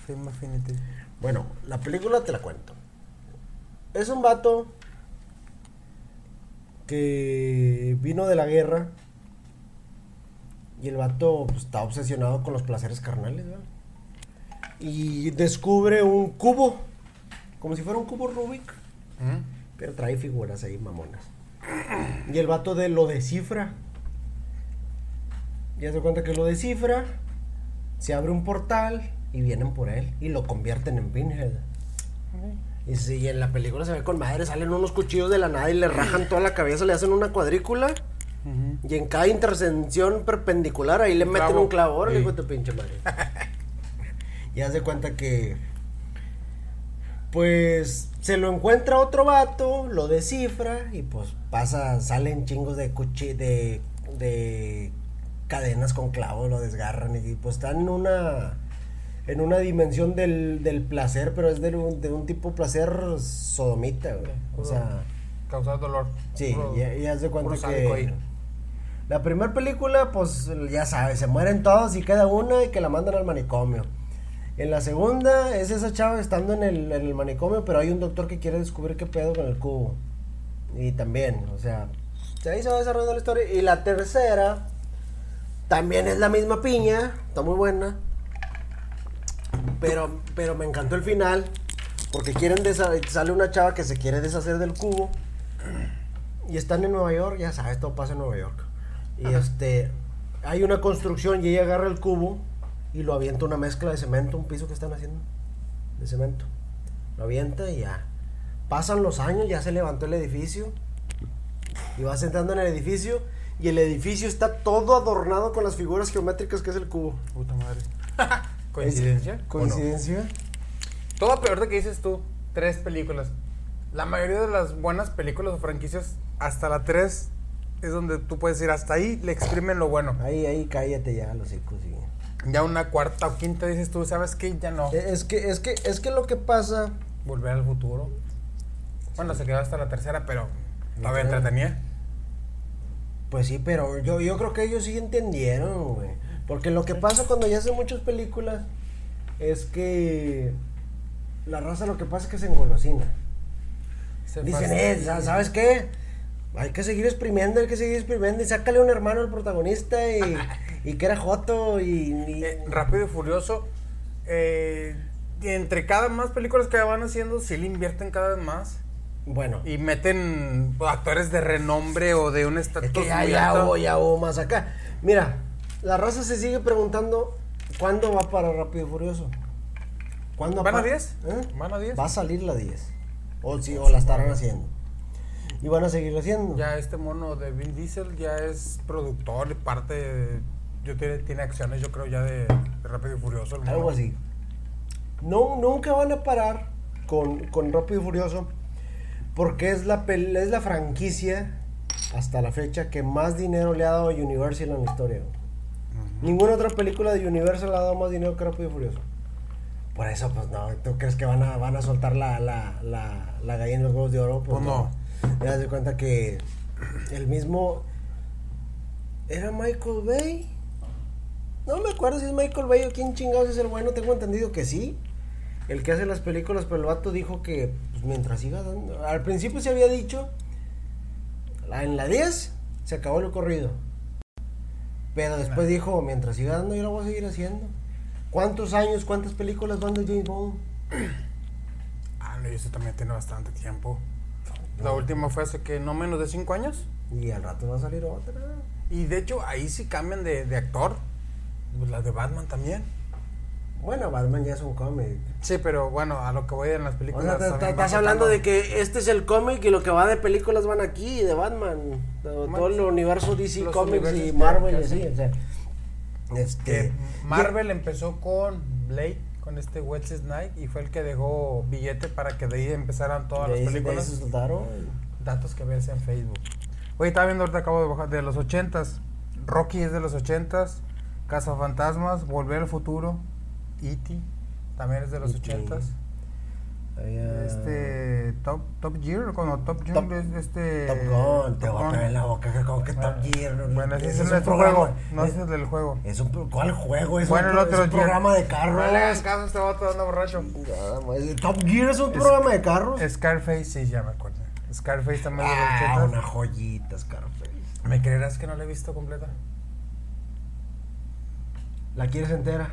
Film Affinity. Bueno, la película te la cuento. Es un vato que vino de la guerra y el vato pues, está obsesionado con los placeres carnales, ¿verdad? Y descubre un cubo, como si fuera un cubo Rubik, ¿Mm? pero trae figuras ahí mamonas. Y el vato de lo descifra. Y hace cuenta que lo descifra, se abre un portal y vienen por él y lo convierten en Pinhead. Y sí, y en la película se ve con madre, salen unos cuchillos de la nada y le rajan toda la cabeza, le hacen una cuadrícula. Y en cada intersección perpendicular ahí le Un meten clavo. un clavo, órale, Sí. tu pinche madre. y hace cuenta que. Pues se lo encuentra otro vato, lo descifra y pues pasa, salen chingos de cuchi de, de cadenas con clavos, lo desgarran y pues están en una en una dimensión del, del placer, pero es de un, de un tipo placer sodomita, güey. O sea, Causar dolor. sí, Puro- y, y haz de cuenta que ahí. la primera película, pues ya sabes, se mueren todos y queda una y que la mandan al manicomio. En la segunda es esa chava estando en el, en el manicomio, pero hay un doctor que quiere descubrir qué pedo con el cubo. Y también, o sea, ahí se va desarrollando la historia. Y la tercera también es la misma piña, está muy buena. Pero, pero me encantó el final, porque quieren sale una chava que se quiere deshacer del cubo. Y están en Nueva York, ya sabes, todo pasa en Nueva York. Y este, hay una construcción y ella agarra el cubo y lo avienta una mezcla de cemento, un piso que están haciendo de cemento. Lo avienta y ya. Pasan los años, ya se levantó el edificio. Y vas entrando en el edificio y el edificio está todo adornado con las figuras geométricas que es el cubo. Puta madre. ¿Coincidencia? ¿Coincidencia? Todo peor de que dices tú, tres películas. La mayoría de las buenas películas o franquicias, hasta la tres, es donde tú puedes ir hasta ahí, le exprimen lo bueno. Ahí, ahí, cállate ya, los hijos. sí. Ya una cuarta o quinta dices tú, ¿sabes qué? Ya no. Eh, Es que, es que, es que lo que pasa, Volver al futuro. Bueno, se quedó hasta la tercera, pero todavía entretenía. Pues sí, pero yo, yo creo que ellos sí entendieron, güey. Porque lo que pasa cuando ya hacen muchas películas es que la raza lo que pasa es que se engolosina. Se Dicen, eh, ¿sa- ¿sabes qué? Hay que seguir exprimiendo, hay que seguir exprimiendo y sácale un hermano al protagonista y, y que era Joto y... y- Eh, Rápido y Furioso. eh, entre cada más películas que van haciendo, sí le invierten cada vez más. Bueno, Y meten actores de renombre o de un estatus es que ya, muy más acá. Mira, la raza se sigue preguntando cuándo va para Rápido y Furioso. ¿Cuándo ¿Van a pa- 10? ¿Eh? ¿Van a 10? Va a salir la 10. O, sí, o la estarán haciendo. Y van a seguir haciendo. Ya este mono de Vin Diesel ya es productor y parte de- yo tiene, tiene acciones yo creo ya de, de Rápido y Furioso. Algo así. No, nunca van a parar con, con Rápido y Furioso porque es la, es la franquicia hasta la fecha que más dinero le ha dado a Universal en la historia. Ninguna otra película de Universal ha dado más dinero que Rápido y Furioso. Por eso, pues no, ¿tú crees que van a, van a soltar la, la, la, la gallina en los huevos de oro? Pues no. Te das de cuenta que el mismo... ¿Era Michael Bay? No me acuerdo si es Michael Bay o quién chingados es el bueno. Tengo entendido que sí. El que hace las películas, pero el vato dijo que pues, mientras siga dando. Al principio se había dicho. en la 10 se acabó el corrido. Pero después dijo: mientras siga dando, yo lo voy a seguir haciendo. ¿Cuántos años, cuántas películas van de James Bond? Ah, no, y eso también tiene bastante tiempo. La última fue hace que no menos de 5 años. Y al rato va a salir otra. Y de hecho ahí sí cambian de, de actor. Pues la de Batman también. Bueno, Batman ya es un cómic. Sí, pero bueno, a lo que voy en las O películas. sea, te- te- también estás hablando de que este es el cómic y lo que va de películas van aquí, de Batman. Todo, todo el universo DC Comics y Marvel y así. O sea, este, Marvel empezó con Blade, con este Wesley Snipes, y fue el que dejó billete para que de ahí empezaran todas de las de películas. se soltaron. Datos que ves en Facebook. Oye, estaba viendo ahorita, acabo de bajar, de los ochentas. Rocky es de los ochentas. Cazafantasmas, Volver al Futuro. E.T. también es de los E.T.. ochentas. Había- Este, Top, Top Gear, como Top Gear, Top- es este... Top Gun, te voy a pegar en la boca, como que Top Gear. no, Bueno, ese es, el un programa- juego, no es- es del juego. Es un, ¿Cuál juego? Es Bueno, un, el otro es un programa de No le hagas carros. caso, este vato anda borracho. Top Gear es un programa de carros. Scarface, sí, ya me acuerdo. Scarface también es de los Ah, una joyita, Scarface. ¿Me creerás que no la he visto completa? ¿La quieres entera?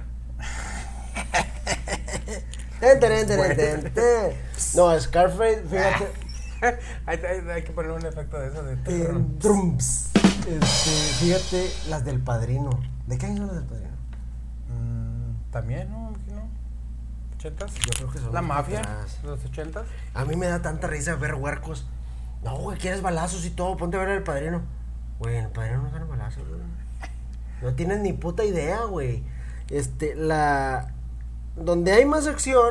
Ten, ten, ten, ten. No, Scarface, fíjate. hay, hay- hay que poner un efecto de eso de... eh, drums. Este, fíjate, las del padrino. ¿De qué año son las del padrino? Mm, También, ¿no? ¿No? ¿Ochentas? Yo creo que son La mafia, atrás. los ochentas. A mí me da tanta risa ver huercos. No, güey, quieres balazos y todo. Ponte a ver el padrino. Güey, el padrino no gana balazos, güey. No tienes ni puta idea, güey. Este, la. Donde hay más acción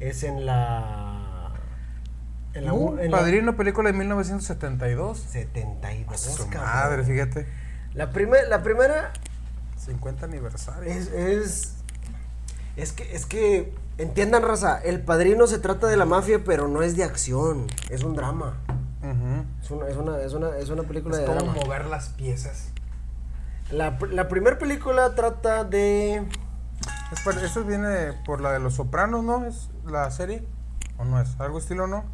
es en la. En la. Uh, en la Padrino, película de 1972. 72. Su cabrón. madre, fíjate. La, primer- la primera 50 aniversario. es, es. Es que, es que, entiendan, raza, El Padrino se trata de la mafia, pero no es de acción, es un drama. es, una, es, una, es, una, es una película es de como drama. mover las piezas. La, la primera película trata de... Es por- Esto viene por la de Los Sopranos, ¿no? ¿Es la serie? ¿O no es? ¿Algo estilo, no?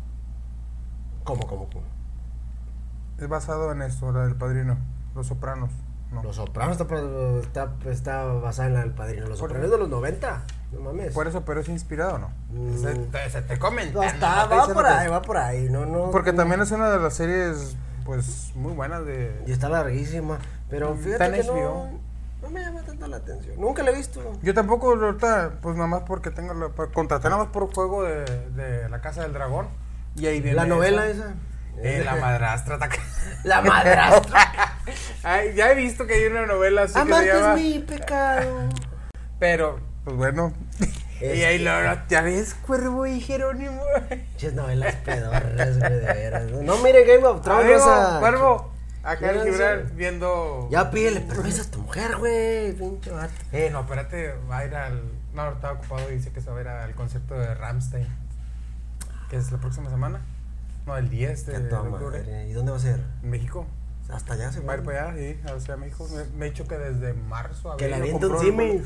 ¿Cómo, cómo, cómo? Es basado en esto, la del Padrino. Los Sopranos. No. Los Sopranos está, está, está basada en la del Padrino. Los Sopranos de los 90. No mames. Por eso, pero es inspirado, ¿no? Mm. Se, te, se te comentan. No, está, va por ahí, va por ahí. No, no. Porque también es una de las series, pues, muy buenas de... Y está larguísima. Pero fíjate está en que no, HBO. no me llama tanto la atención. Nunca la he visto. Yo tampoco, ahorita, pues nada más porque tengo la... pa- Contraté nada más por juego de, de La Casa del Dragón. Y ahí viene La novela esa. Eh, la madrastra. La madrastra. Ay, ya he visto que hay una novela así que se Amarte llama... es mi pecado. Pero, pues bueno. y ahí lo, lo- ya ves, Cuervo y Jerónimo. Ches novelas pedorras, güey, de veras. No, mire Game of Thrones. Cuervo. Acá Fíjense. Gibran viendo... Ya pídele permiso a tu mujer, güey. Pinche vato. Eh, no, espérate, va a ir al... No, estaba ocupado y dice que se va a ir al concierto de Ramstein. Que es la próxima semana. No, el 10 de, toda octubre. madre. ¿Y dónde va a ser? En México. Hasta allá se Va a ir para allá, sí, a Ciudad de México. Me, me ha dicho que desde marzo, Que la simi. boleto.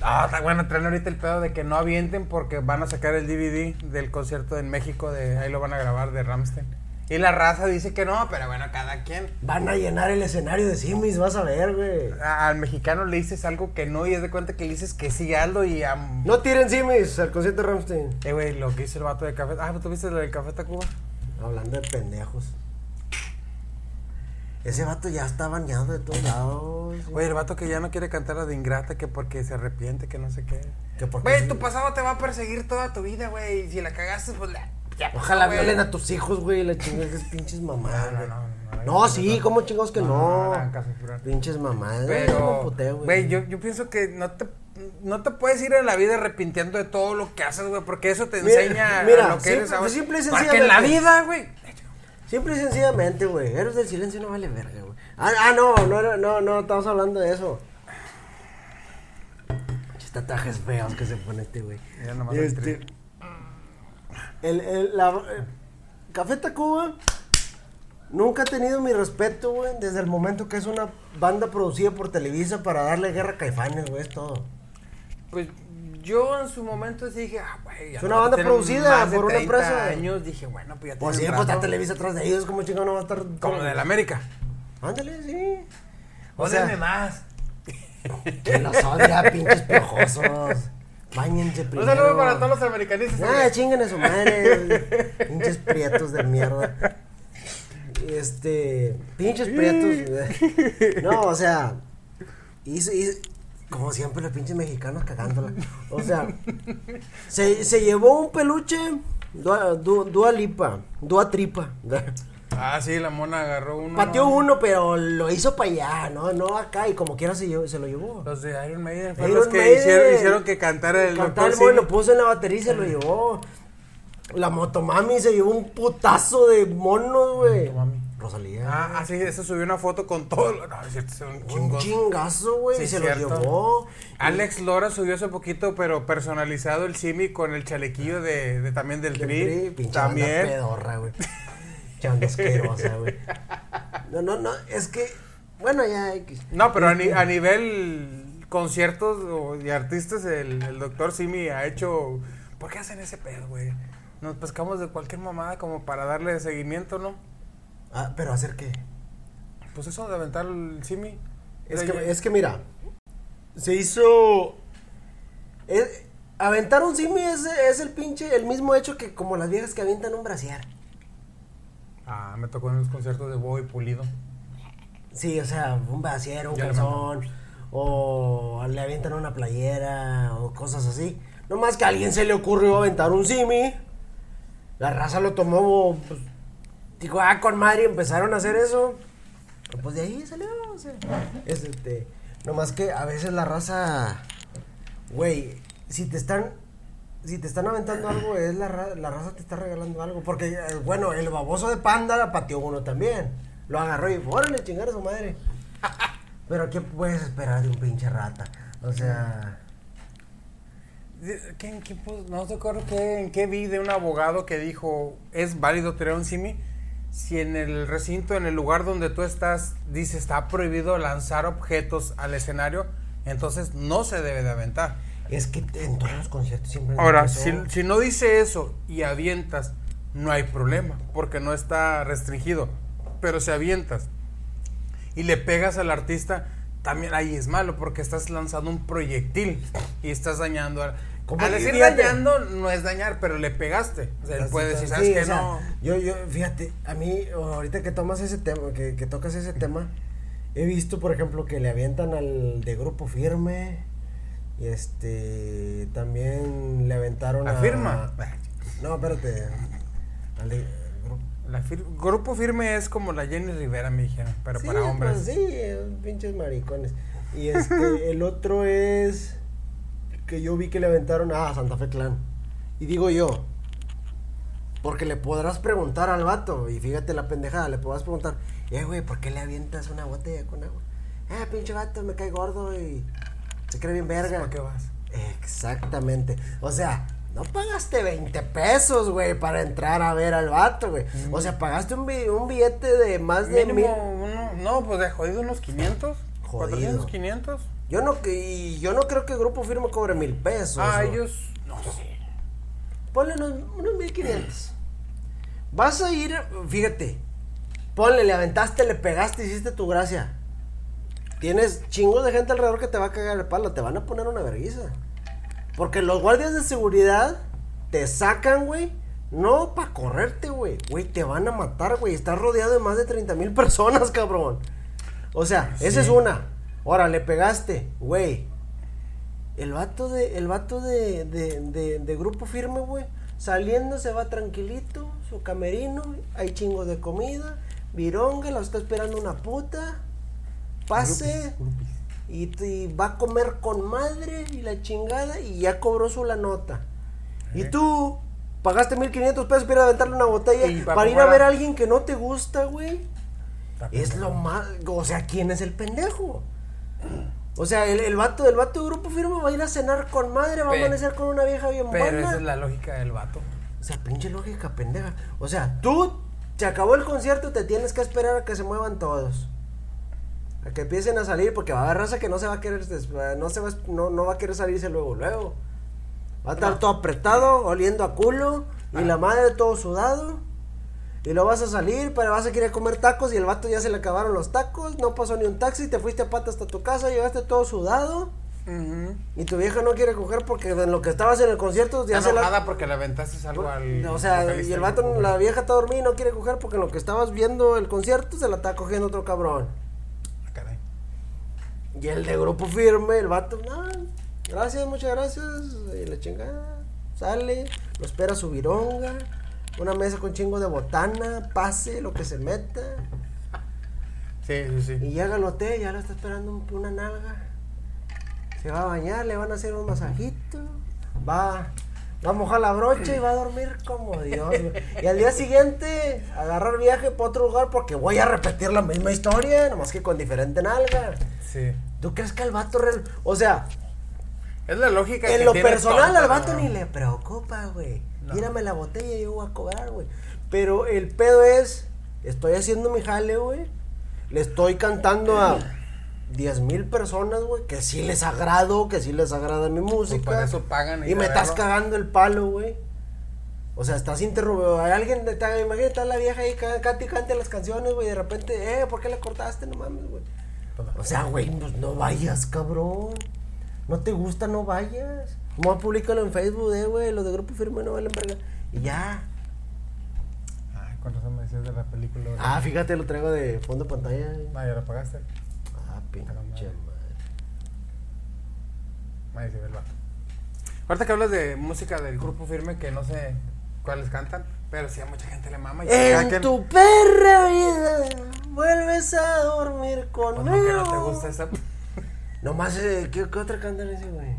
Ah, está bueno, traen ahorita el pedo de que no avienten porque van a sacar el DVD del concierto en México, de ahí lo van a grabar de Ramstein. Y la raza dice que no, pero bueno, cada quien. Van a llenar el escenario de simis, vas a ver, güey. A- al mexicano le dices algo que no y es de cuenta que le dices que sí Aldo y a... No tiren simis al concierto de Ramstein. Eh, güey, lo que hizo el vato de café. Ah, ¿tú viste lo del Café Tacuba? Hablando de pendejos. Ese vato ya está bañado de todos lados. Oye, el vato que ya no quiere cantar la de Ingrata, que porque se arrepiente, que no sé qué. Que porque Güey, sí. tu pasado te va a perseguir toda tu vida, güey. Y si la cagaste, pues la... ya pasó, Ojalá güey. violen a tus hijos, güey. La chingada es pinches mamadas. No, no, güey. no, no, No, no, sí, no. ¿cómo chingados que No, no? no, no hagan caso, Fran. Pinches mamadas. Pero, puteo, güey, yo, yo pienso que no te, no te puedes ir en la vida arrepintiendo de todo lo que haces, güey, porque eso te Mira, enseña mira, lo que eres simple- ahora. simple y Porque en la sencillamente. vida, güey. Simple y sencillamente, güey. Héroes del silencio no vale verga, güey. Ah, ah, no, no, no, no, estamos hablando de eso. Pinches tatuajes feos que se pone este, güey. Ya nomás el Este, tri. El, el, la, el Café Tacuba nunca ha tenido mi respeto, güey, desde el momento que es una banda producida por Televisa para darle guerra a Caifanes, güey, es todo. Pues yo en su momento sí dije, ah, güey. ya Es una banda producida por una 30 empresa. años, dije, bueno, pues ya Pues sí, pues. Televisa atrás de ellos, como chingado no va a estar... Como de la América. Ándale, sí. Sea, más. que los odia, pinches piojosos. Báñense Un primero. saludo para todos los americanistas. Ah, chinguen a su madre. Pinches prietos de mierda. Este. Pinches prietos. No, o sea. Hizo, hizo- como siempre, los pinches mexicanos cagándola. O sea. Se, se llevó un peluche. Dua, du- Dua Lipa. Dua Tripa. Ah, sí, la mona agarró uno. Pateó ¿no? uno, pero lo hizo para allá, ¿no? No acá. Y como quiera se, llevó- se lo llevó. Los de Iron Maiden fueron los que Maiden. hicieron, hicieron que cantara el doctor el mono, lo puso en la batería y se lo llevó. La motomami se llevó un putazo de monos, güey. Motomami. Rosalía. Ah, ah, sí, eso subió una foto con todo. lo- No, es cierto, es un un chingazo, güey. Sí, se cierto. lo llevó. Alex Lora subió hace poquito, pero personalizado el Simi con el chalequillo de, de también del Tri. También. pedorra, güey. Güey. No, no, no, es que. Bueno, ya. No, pero a, ni- a nivel conciertos y artistas, el, el doctor Simi ha hecho. ¿Por qué hacen ese pedo, güey? Nos pescamos de cualquier mamada como para darle seguimiento, ¿no? Ah, pero hacer qué. Pues eso de aventar el Simi. Es que, es que mira, se hizo. es- aventar un simi es, es el pinche, el mismo hecho que como las viejas que avientan un brasier. Ah, me tocó en los conciertos de Boy Pulido. Sí, o sea, un brasier, un calzón, o le avientan una playera, o cosas así. No más que a alguien se le ocurrió aventar un simi. La raza lo tomó, pues, dijo, ah, con madre, empezaron a hacer eso. Pues de ahí salió, o sea, es este, no más que a veces la raza, güey, si te están, si te están aventando algo, es la, ra- la raza te está regalando algo. Porque, eh, bueno, el baboso de panda la pateó uno también. Lo agarró y, órale, chingar a su madre. Pero, ¿qué puedes esperar de un pinche rata? O sea, ¿qué, qué, no te acuerdo qué, en qué vi de un abogado que dijo, es válido tirar un simi si en el recinto, en el lugar donde tú estás, dice está prohibido lanzar objetos al escenario, entonces no se debe de aventar. Es que en todos los conciertos siempre... Ahora, si, si no dice eso y avientas, no hay problema, porque no está restringido. Pero si avientas y le pegas al artista, también ahí es malo, porque estás lanzando un proyectil y estás dañando a... Al decir dañando no es dañar, pero le pegaste. O sea, él puede decir, ¿sabes qué? no. Yo, yo, fíjate, a mí, ahorita que tomas ese tema, que, que tocas ese tema, he visto, por ejemplo, que le avientan al de grupo firme. Y este, también le aventaron a. firma? No, espérate. Al de, la grupo firme es como la Jenny Rivera, me dijeron, pero para hombres. Pues sí, pinches maricones. Y este, el otro es que yo vi que le aventaron a Santa Fe Clan. Y digo yo, porque le podrás preguntar al vato, y fíjate la pendejada, le podrás preguntar, eh, güey, ¿por qué le avientas una botella con agua? Eh, pinche vato, me cae gordo y se cree bien verga. ¿Por qué vas? Exactamente. O sea, no pagaste 20 pesos, güey, para entrar a ver al vato, güey. O sea, pagaste un, un, billete de más de mil. no, pues de jodido unos 500. Jodido. 400, 500. Yo no, y yo no creo que el Grupo Firme cobre mil pesos. Ah, ellos, no sé. Ponle unos, unos 1500. Vas a ir, fíjate, ponle, le aventaste, le pegaste, hiciste tu gracia. Tienes chingos de gente alrededor que te va a cagar el palo, te van a poner una vergüenza. Porque los guardias de seguridad te sacan, güey. No para correrte, güey. Güey, te van a matar, güey. Estás rodeado de más de 30 mil personas, cabrón. O sea, esa es una. Ahora, le pegaste, güey. El vato de, el vato de, de, de, grupo firme, güey. Saliendo se va tranquilito, su camerino, hay chingos de comida, vironga, lo está esperando una puta. Pase. Y, va a comer con madre y la chingada y ya cobró su la nota. Y tú pagaste 1500 pesos para ir a aventarle una botella para, ir a ver a alguien que no te gusta, güey. Es lo más, o sea, ¿quién es el pendejo? O sea, el, el vato del vato de grupo firme va a ir a cenar con madre, va a amanecer con una vieja bien buena. Pero esa es la lógica del vato. O sea, pinche lógica pendeja. O sea, tú se acabó el concierto, te tienes que esperar a que se muevan todos. A que empiecen a salir, porque va a haber raza que no se va a querer, no se va, no, no va a querer salirse luego, luego. Va a estar todo apretado, oliendo a culo, y la madre todo sudado. Y luego vas a salir, pero vas a querer comer tacos y el vato ya se le acabaron los tacos, no pasó ni un taxi, te fuiste a pata hasta tu casa, llegaste todo sudado. Y tu vieja no quiere coger porque en lo que estabas en el concierto ya se la... porque le aventaste algo al... O sea, y el vato, la vieja está dormida y no quiere coger porque en lo que estabas viendo el concierto se la está cogiendo otro cabrón. Y el de grupo firme, el vato, no, gracias, muchas gracias, y la chingada, sale, lo espera su vironga una mesa con chingo de botana, pase, lo que se meta. Sí, sí, sí. Y llega al hotel, ya lo está esperando una nalga. Se va a bañar, le van a hacer un masajito. Va, va a mojar la brocha y va a dormir como Dios. y al día siguiente, agarrar viaje para otro lugar porque voy a repetir la misma historia, nomás que con diferente nalga. Sí. ¿Tú crees que al vato real... O sea... Es la lógica En lo personal al vato ni le preocupa, güey. Mírame la botella y yo voy a cobrar, güey. Pero el pedo es, estoy haciendo mi jale, güey. Le estoy cantando a 10 mil personas, güey, que sí les agrado, que sí les agrada mi música. Pues eso pagan. Y, me estás cagando el palo, güey. O sea, estás interrumpiendo. Hay alguien, imagínate, está la vieja ahí, cante y cante las canciones, güey. De repente, eh, ¿por qué le cortaste? No mames, güey. O sea, güey, pues no vayas, cabrón. No te gusta, no vayas. Vamos a publicarlo en Facebook, eh, güey. Los de Grupo Firme no valen verga. Y ya. Ay, ¿cuántos me decías de la película? Ah, fíjate, lo traigo de fondo de pantalla. Ah, ya lo pagaste. Pinche madre. Madre, sí, verdad. Ahorita que hablas de música del Grupo Firme, que no sé cuáles cantan, pero sí a mucha gente le mama. Y en tu perra vida vuelves a dormir conmigo. Pues no, que no te gusta esa. Nomás, eh, ¿qué, ¿qué otra cantan ese, güey?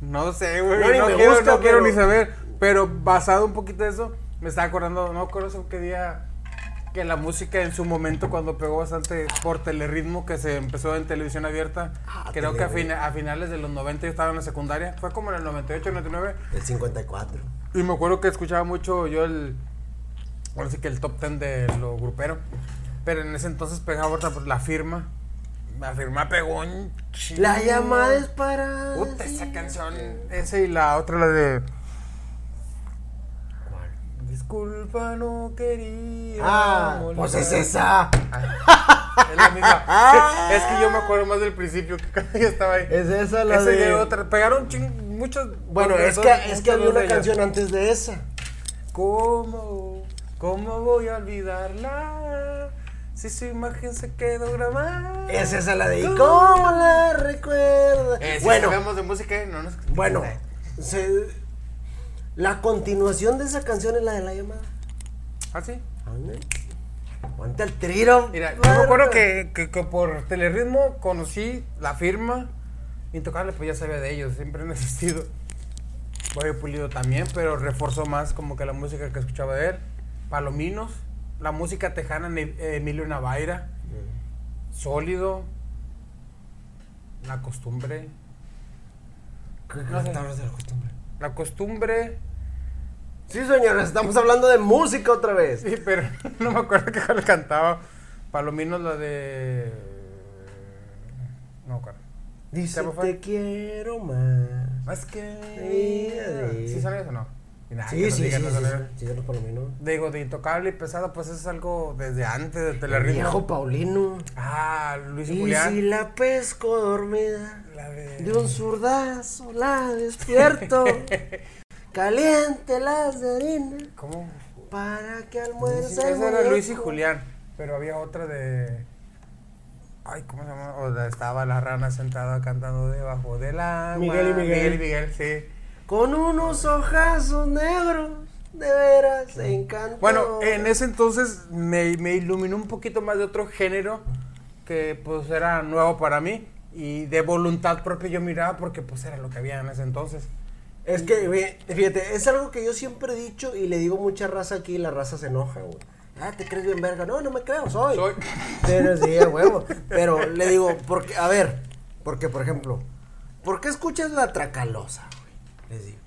No sé, güey. No, quiero, no quiero ni saber. Pero basado un poquito en eso, me estaba acordando, no recuerdo qué día que la música en su momento cuando pegó bastante por telerritmo que se empezó en televisión abierta, Ah, creo que a, Teleritmo. fina- a finales de los 90 yo estaba en la secundaria, fue como en el 98, 99 El 54. y me acuerdo que escuchaba mucho yo el ahora sí que el top 10 de lo grupero, pero en ese entonces pegaba ahorita por la firma. La firma pegó un chingo. La llamada es para. Puta, esa canción, esa y la otra la de. Disculpa, no quería. Ah, pues es esa. Es la misma. es que yo me acuerdo más del principio que yo estaba ahí. Es esa la Esa y de. otra. Pegaron ching, muchos. Bueno, es que, es que había una canción antes de esa. ¿Cómo? ¿Cómo voy a olvidarla? Si su imagen se quedó grabada. Es esa la de. ¿Y cómo la recuerda? Eh, si bueno, de música, no nos. bueno. se- la continuación de esa canción es la de la llamada. ¿Ah, sí? Ponte al tiro. Mira, yo me acuerdo que, que, que por telerritmo conocí la firma. Intocable, pues ya sabía de ellos, siempre han existido. Boy Pulido también, pero reforzó más como que la música que escuchaba de él. Palominos, la música tejana, Ne- Emilio Navaira, Sólido, La Costumbre. ¿Qué No sé. de la costumbre? La Costumbre, Sí, señores, estamos hablando de música otra vez. sí, pero no me acuerdo qué cuál cantaba. Palominos, la de. No acuerdo. Dice, te quiero más. Más que. Sí, ¿Sí eso o no? Y que Sí, sí, sí, digan, sí, no sí, sí, los palominos. Digo, de intocable y pesado, pues es algo desde antes de El Telerritmo. viejo Paulino. Ah, Luis y Y Julián. si la pesco dormida, La de. de un zurdazo la despierto. Caliente las de harina, ¿Cómo? para que Sí, almuerce. esa era Luis y. Julián. Pero había otra de. Ay, ¿cómo se llama? O estaba la rana sentada cantando debajo del agua. Miguel y Miguel. Miguel y Miguel, sí. Con unos ojazos negros, de veras encantó. Bueno, en ese entonces me, me iluminó un poquito más de otro género que pues era nuevo para mí y de voluntad propia yo miraba porque pues era lo que había en ese entonces. Es que, fíjate, es algo que yo siempre he dicho y le digo mucha raza aquí y la raza se enoja, güey. Ah, ¿te crees bien verga? No, no me creo, soy. Soy. Pero sí, huevo. Pero le digo, porque, a ver, porque, por ejemplo, ¿por qué escuchas la tracalosa, güey? Les digo.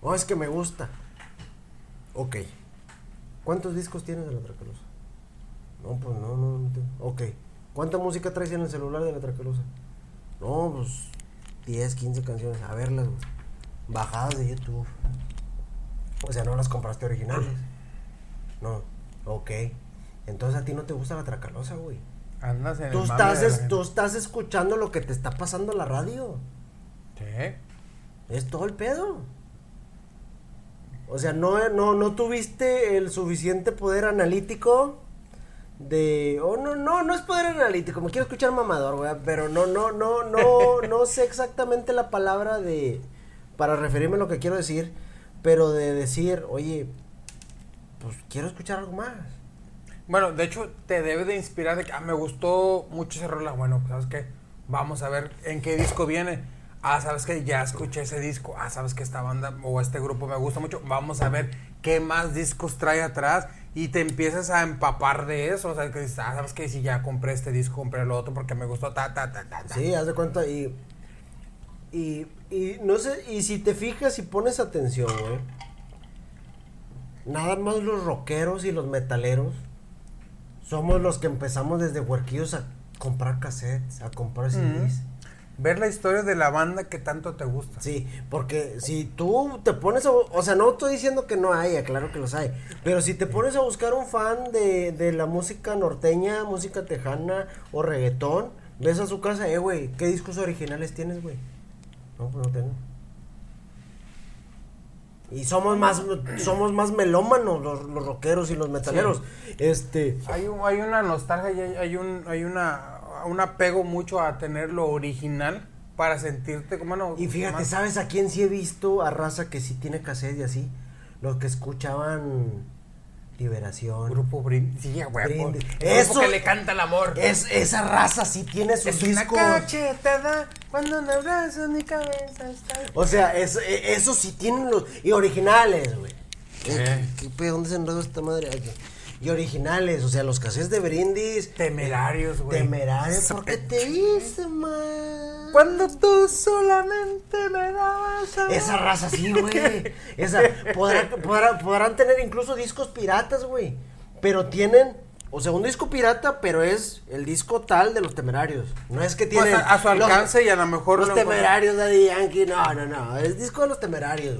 Oh, es que me gusta. Ok. ¿Cuántos discos tienes de la tracalosa? No, pues no, no. no tengo. Ok. ¿Cuánta música traes en el celular de la tracalosa? No, pues 10, 15 canciones. A verlas, güey. Bajadas de YouTube. O sea, no las compraste originales. No. Ok. Entonces a ti no te gusta la tracalosa, güey. Andas en Tú el estás, es- tú estás escuchando lo que te está pasando en la radio. Sí. Es todo el pedo. O sea, no, no, no tuviste el suficiente poder analítico de. Oh, no, no, no es poder analítico. Me quiero escuchar mamador, güey. Pero no, no, no, no, no sé exactamente la palabra de. Para referirme a lo que quiero decir. Pero de decir, oye, pues quiero escuchar algo más. Bueno, de hecho, te debe de inspirar de que ah, me gustó mucho ese rola. Bueno, ¿sabes qué? Vamos a ver en qué disco viene. Ah, ¿sabes qué? Ya escuché ese disco. Ah, ¿sabes que esta banda o este grupo me gusta mucho? Vamos a ver qué más discos trae atrás. Y te empiezas a empapar de eso. O sea, que ah, ¿sabes qué? Si ya compré este disco, compré el otro porque me gustó, ta, ta, ta, ta, ta. Sí, haz de cuenta y. Y, y no sé, y si te fijas y pones atención, güey. Nada más los rockeros y los metaleros somos los que empezamos desde huerquillos a comprar cassettes, a comprar CDs. Ver la historia de la banda que tanto te gusta. Sí, porque si tú te pones a... O sea, no estoy diciendo que no haya, claro que los hay. Pero si te pones a buscar un fan de, de la música norteña, música tejana o reggaetón, ves a su casa, eh, güey, ¿qué discos originales tienes, güey? No, pues no tengo. Y somos más, somos más melómanos los, los rockeros y los metaleros. Este... Hay, un- hay una nostalgia y hay, hay un, hay una, un apego mucho a tener lo original para sentirte como no. Y fíjate, más- ¿sabes a quién sí he visto? A raza que sí tiene cassette y así. Los que escuchaban Liberación. Grupo Brindis. Sí. El Eso- que le canta el amor. Es, esa raza sí tiene sus Es una discos. cachetada cuando me abrazas mi cabeza está... O sea, es, e- eso sí tienen los. Y originales, güey. Eh, ¿Qué pedo? ¿Dónde se enredó esta madre? Aquí. Y originales. O sea, los cassettes de brindis. Temerarios, güey. Temerarios. ¿Por qué te hice mal? Cuando tú solamente me dabas amor. Esa raza sí, güey. Esa. Podrán, podrán, podrán tener incluso discos piratas, güey. Pero tienen. O sea, un disco pirata, pero es el disco tal de los temerarios. No es que Pues tienen. a, a su alcance y a lo mejor Los lo- temerarios de Yankee, no, no, no. Es disco de los temerarios,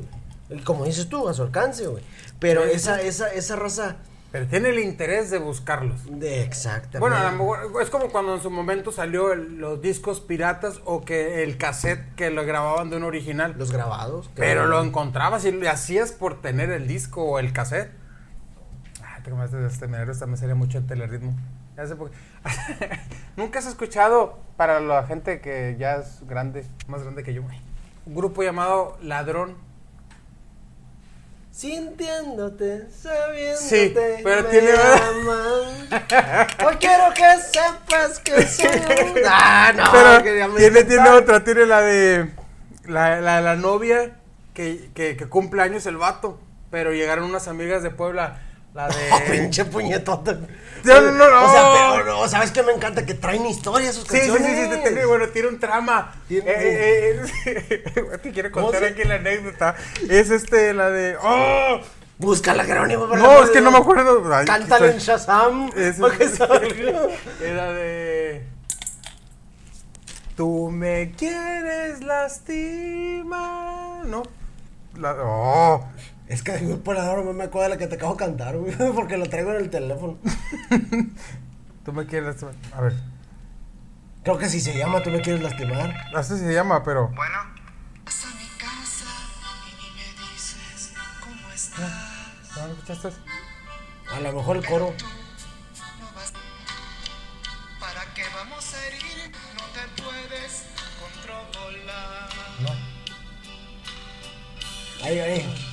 güey. Como dices tú, a su alcance, güey. Pero Sí, esa, esa, esa raza. Pero tiene el interés de buscarlos. De exactamente. Bueno, a lo mejor es como cuando en su momento salió el- los discos piratas o que el cassette que lo grababan de un original. Los grabados. Pero lo encontrabas y le hacías por tener el disco o el cassette. Ah, te comaste de este menero, esta me sería mucho el teleritmo. Ya sé por qué. Nunca has escuchado, para la gente que ya es grande, más grande que yo, un grupo llamado Ladrón. Sintiéndote, sabiéndote. Sí, pero me tiene-. Hoy quiero que sepas que soy. un- Ah, no, Pero tiene, tiene otra, tiene la de la, la, la novia que, que, que cumple años el vato. Pero llegaron unas amigas de Puebla, la de... Oh, pinche puñetota. No, no, no, no. O sea, pero no, ¿sabes qué me encanta? Que traen historias sus Sí, sí, sí, canciones. sí, te- tiene, bueno, tiene un trama. Tiene- Eh, eh, eh, te quiero ¿Cómo contar aquí la anécdota. Es este, la de. ¡Oh! Búscala, Jerónimo. No, es que no me acuerdo. Ay, en Shazam. Salga. Era de. Tú me quieres lastimar. No. La, oh. Es que de por ahora no me acuerdo de la que te acabo de cantar, güey. Porque lo traigo en el teléfono. Tú me quieres lastimar. A ver. Creo que si se llama Tú me quieres lastimar. Así se llama, pero. Bueno. Vas a mi casa y ni me dices cómo estás. ¿No lo escuchaste? A lo mejor el coro. No vas. ¿Para qué vamos a herir? No te puedes controlar. No. Ahí, ahí.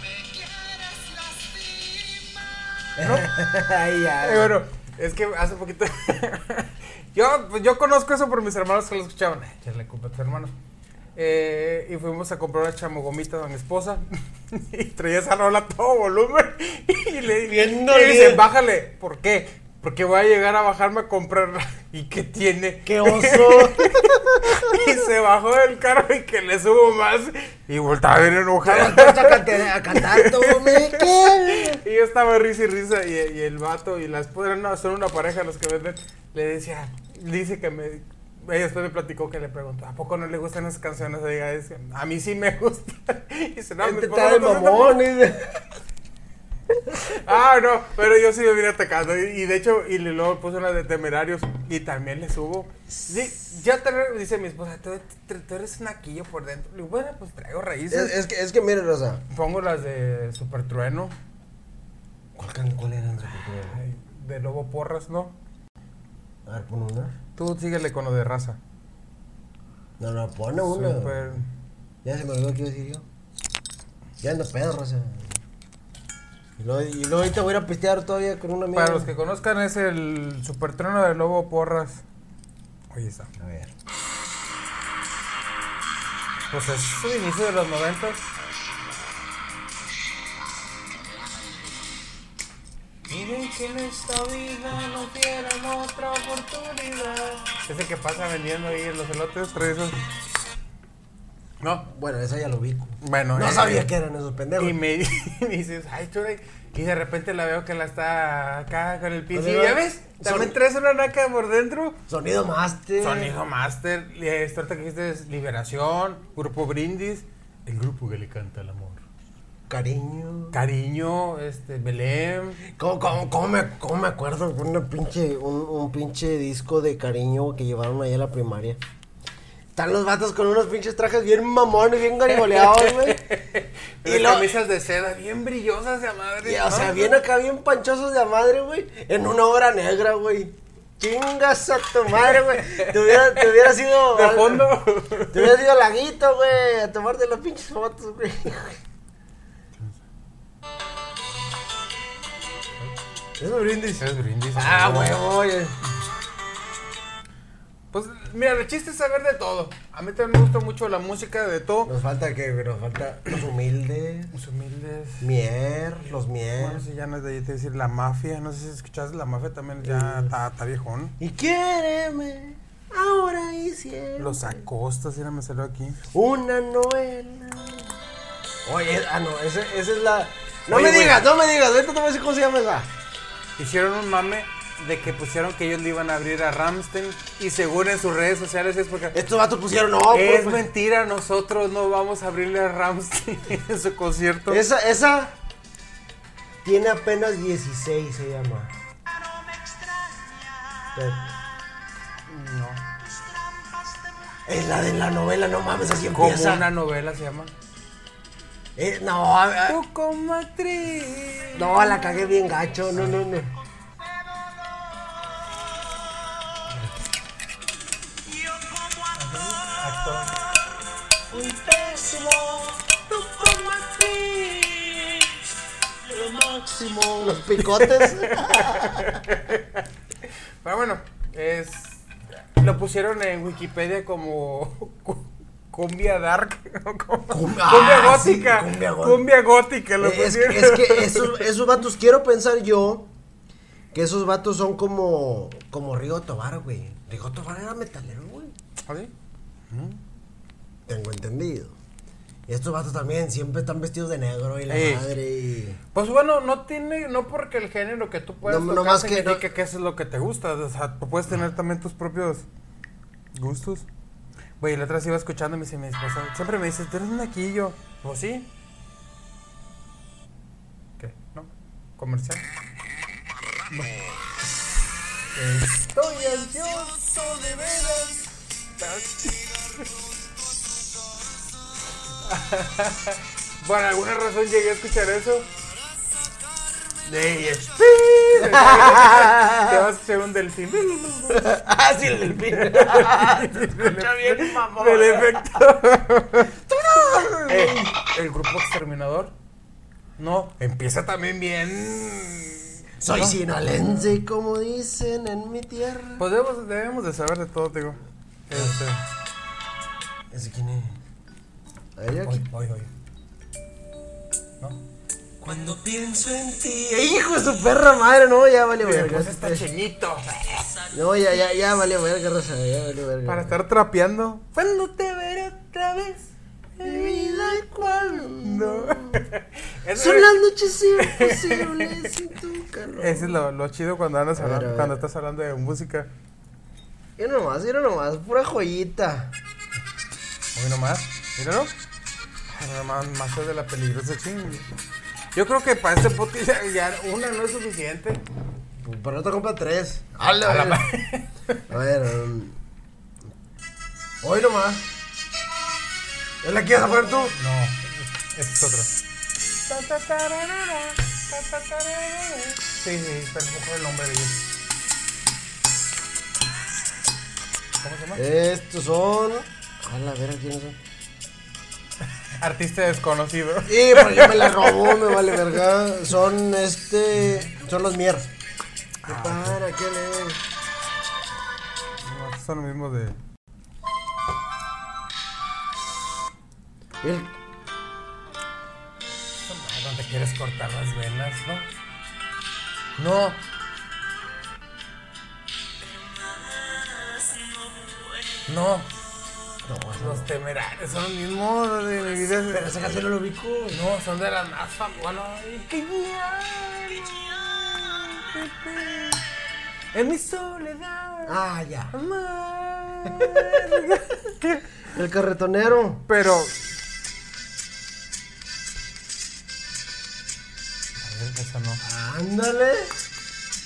Lastimar. ahí ya. Eh, bueno, es que hace poquito. yo, pues, yo conozco eso por mis hermanos que lo escuchaban. Ay, ya le culpa a tus hermanos. Eh, y fuimos a comprar una chamogomitas a mi esposa. y traía esa rola a todo volumen. y le y dolido. dice: Bájale. ¿Por qué? Porque voy a llegar a bajarme a comprarla. ¿Y qué tiene? ¡Qué oso! y se bajó del carro y que le subo más. Y voltaba bien. Empieza a cantar, me. Y yo estaba risa y risa y, y el vato y la esposa no, son una pareja los que venden. Le decía, dice que me... Ella después me platicó que le preguntó, ¿a poco no le gustan esas canciones? A mí sí me gustan. Y dice, no, mi Este mamón. Ah, no, pero yo sí me vine atacando. Y, y de hecho, y luego puse una de temerarios y también le subo. Sí, ya te, dice mi esposa, tú, eres un naquillo por dentro. Le digo, bueno, pues traigo raíces. Es, es que, es que mire, Rosa. Pongo las de Super Trueno, ¿Cuál, cuál eran su cultura? ay, de Lobo Porras, ¿no? A ver, pon una. Tú síguele con lo de raza. No, no, pone una. Super... Ya se me olvidó qué iba a decir yo. Ya ando pedo, Rosa. Y luego, y luego ahorita voy a ir a pistear todavía con una amiga. Para los que conozcan es el Super Trueno de Lobo Porras. Ahí está. A ver. Pues es su inicio de los noventas. Miren que en esta vida no tienen otra oportunidad. Ese que pasa vendiendo ahí en los elotes, trae esos. No, Bueno, esa ya lo vi. bueno. No eh, sabía que eran esos pendejos. Y me, me dices, ay, churay. Y de repente la veo que la está acá con el piso. Y ya ves, también son- traes una naca por dentro. Sonido Master. Sonido Master, esto ahorita que dijiste es Liberación, Grupo Brindis, el grupo que le canta el amor. Cariño. Cariño, este, Belém. ¿Cómo, cómo, cómo me, cómo me acuerdo una pinche, un, un pinche disco de cariño que llevaron ahí a la primaria? Están los vatos con unos pinches trajes bien mamones, bien garigoleados, güey. Y lo- camisas de seda bien brillosas de madre. Y, o sea, bien acá, bien panchosos de madre, güey. En una obra negra, güey. Chingas a tu madre, güey. Te hubiera, te hubiera sido. De fondo. Te hubiera sido laguito, güey. A tomarte las pinches fotos, güey. Es un brindis. Es brindis. Ah, güey. huevo, oye. Pues mira, el chiste es saber de todo. A mí también me gusta mucho la música de todo. Nos falta que nos falta los humildes, Los humildes. Mier, los Mier. Bueno, si ya no es de ahí, te decir la mafia. No sé si escuchaste la mafia también, ya está, viejón. Y quiéreme ahora y siempre. Los Acostas, mira, me salió aquí. Una novela. Oye, ah, no, esa, esa es la. No Oye, me digas, no me digas, ahorita te voy a decir cómo se llama esa. Hicieron un mame de que pusieron que ellos le iban a abrir a Ramstein. Y según en sus redes sociales es porque. Estos vatos pusieron, no, es pues, mentira, nosotros no vamos a abrirle a Ramstein en su concierto. Esa, esa tiene apenas 16, se llama. No. Es la de la novela, no mames, así Como empieza. una novela se llama. Eh, no, a- como no, la cagué bien gacho, no, no, no. Un pésimo, tú como actriz, lo máximo. los picotes. Pero bueno, es. Lo pusieron en Wikipedia como. cu- Cumbia dark. Como- Cumbia ah, sí, gótica. cumbia Cumbia, gótica. gótica. Lo es, pusieron. es que esos, esos vatos, quiero pensar yo que esos vatos son como, como Rigo Tobar, güey. Rigo Tobar era metalero, güey. ¿Ah, sí? Tengo entendido. Y estos vatos también siempre están vestidos de negro y la Ey. madre y... Pues bueno, no tiene, no porque el género que tú puedas No, tocar no más que no- que eso es lo que te gusta, o sea, puedes tener también tus propios gustos. Güey, la otra vez iba escuchando y me dice mi esposa, siempre me dice, tú eres un naquillo. Pues sí. ¿Qué? ¿No? ¿Comercial? No. Estoy ansioso de veras. Por alguna razón llegué a escuchar eso. De ESP. Te vas a escuchar un delfín. ah, sí, el delfín. Escucha bien, mamón. Del efecto. Eh, el grupo exterminador. No, empieza también bien. Soy No. sinaloense, como dicen en mi tierra. Pues debemos, debemos de saber de todo, digo. Este. ¿Ese quién es? Hoy, hoy, hoy. ¿No? Cuando pienso en ti, Hijo de su perra madre, no, ya vale verga. Pues está chinito. No, ya, ya, ya vale verga, raza, ya vale verga. Para estar trapeando. ¿Cuándo te veré otra vez? Mi vida cuando. Son es- las noches imposibles sin tu calor. Ese es lo, lo chido cuando andas hablando, ver. cuando estás hablando de música. Mira nomás, mira nomás, pura joyita. Hoy nomás, míralo. No, más, de la peligrosa ching. Yo creo que para este podcast ya, una no es suficiente. Para otra compra tres. A la, A la A ver, um, hoy nomás. ¿Es la quieres poner tú? No, esta es otra. Sí, sí, pero no fue el nombre de ellos. ¿Cómo se llama? Estos son. A la verga, ¿quiénes son? Artista desconocido. Sí, pues yo me la robó, me vale verga. Son este. Son los Mier. Para, ¿qué le? No, son los mismos de. El- ¿Dónde quieres cortar las venas, no? No. No, No, no. los temerarios son los mismos de mi vida. Pero esa canción no lo ubico. No, son de las más famosas. En mi soledad. Ah, ya. amar. El carretonero. Pero. A ver, esa no. Ándale.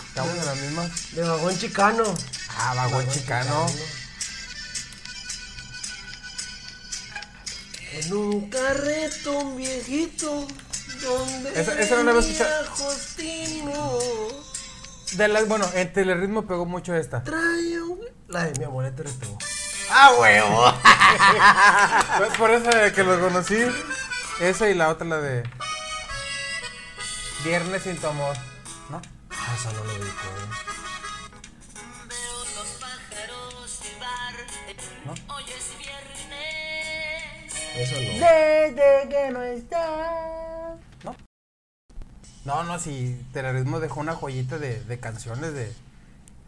Estamos en la misma. De vagón chicano. Ah, vagón chicano. En un carretón viejito. Donde Esa- esa no la había Justino. De las, bueno, en Teleritmo pegó mucho esta. Trae un. La de mi eres tú. ¡Ah, huevo! Fue por eso de que lo conocí. Esa y la otra, la de. Viernes sin tu amor. ¿No? Ah, esa no lo ubico. Eso no. Desde que no está. ¿No? No, no, si Telerismo dejó una joyita de, de canciones de.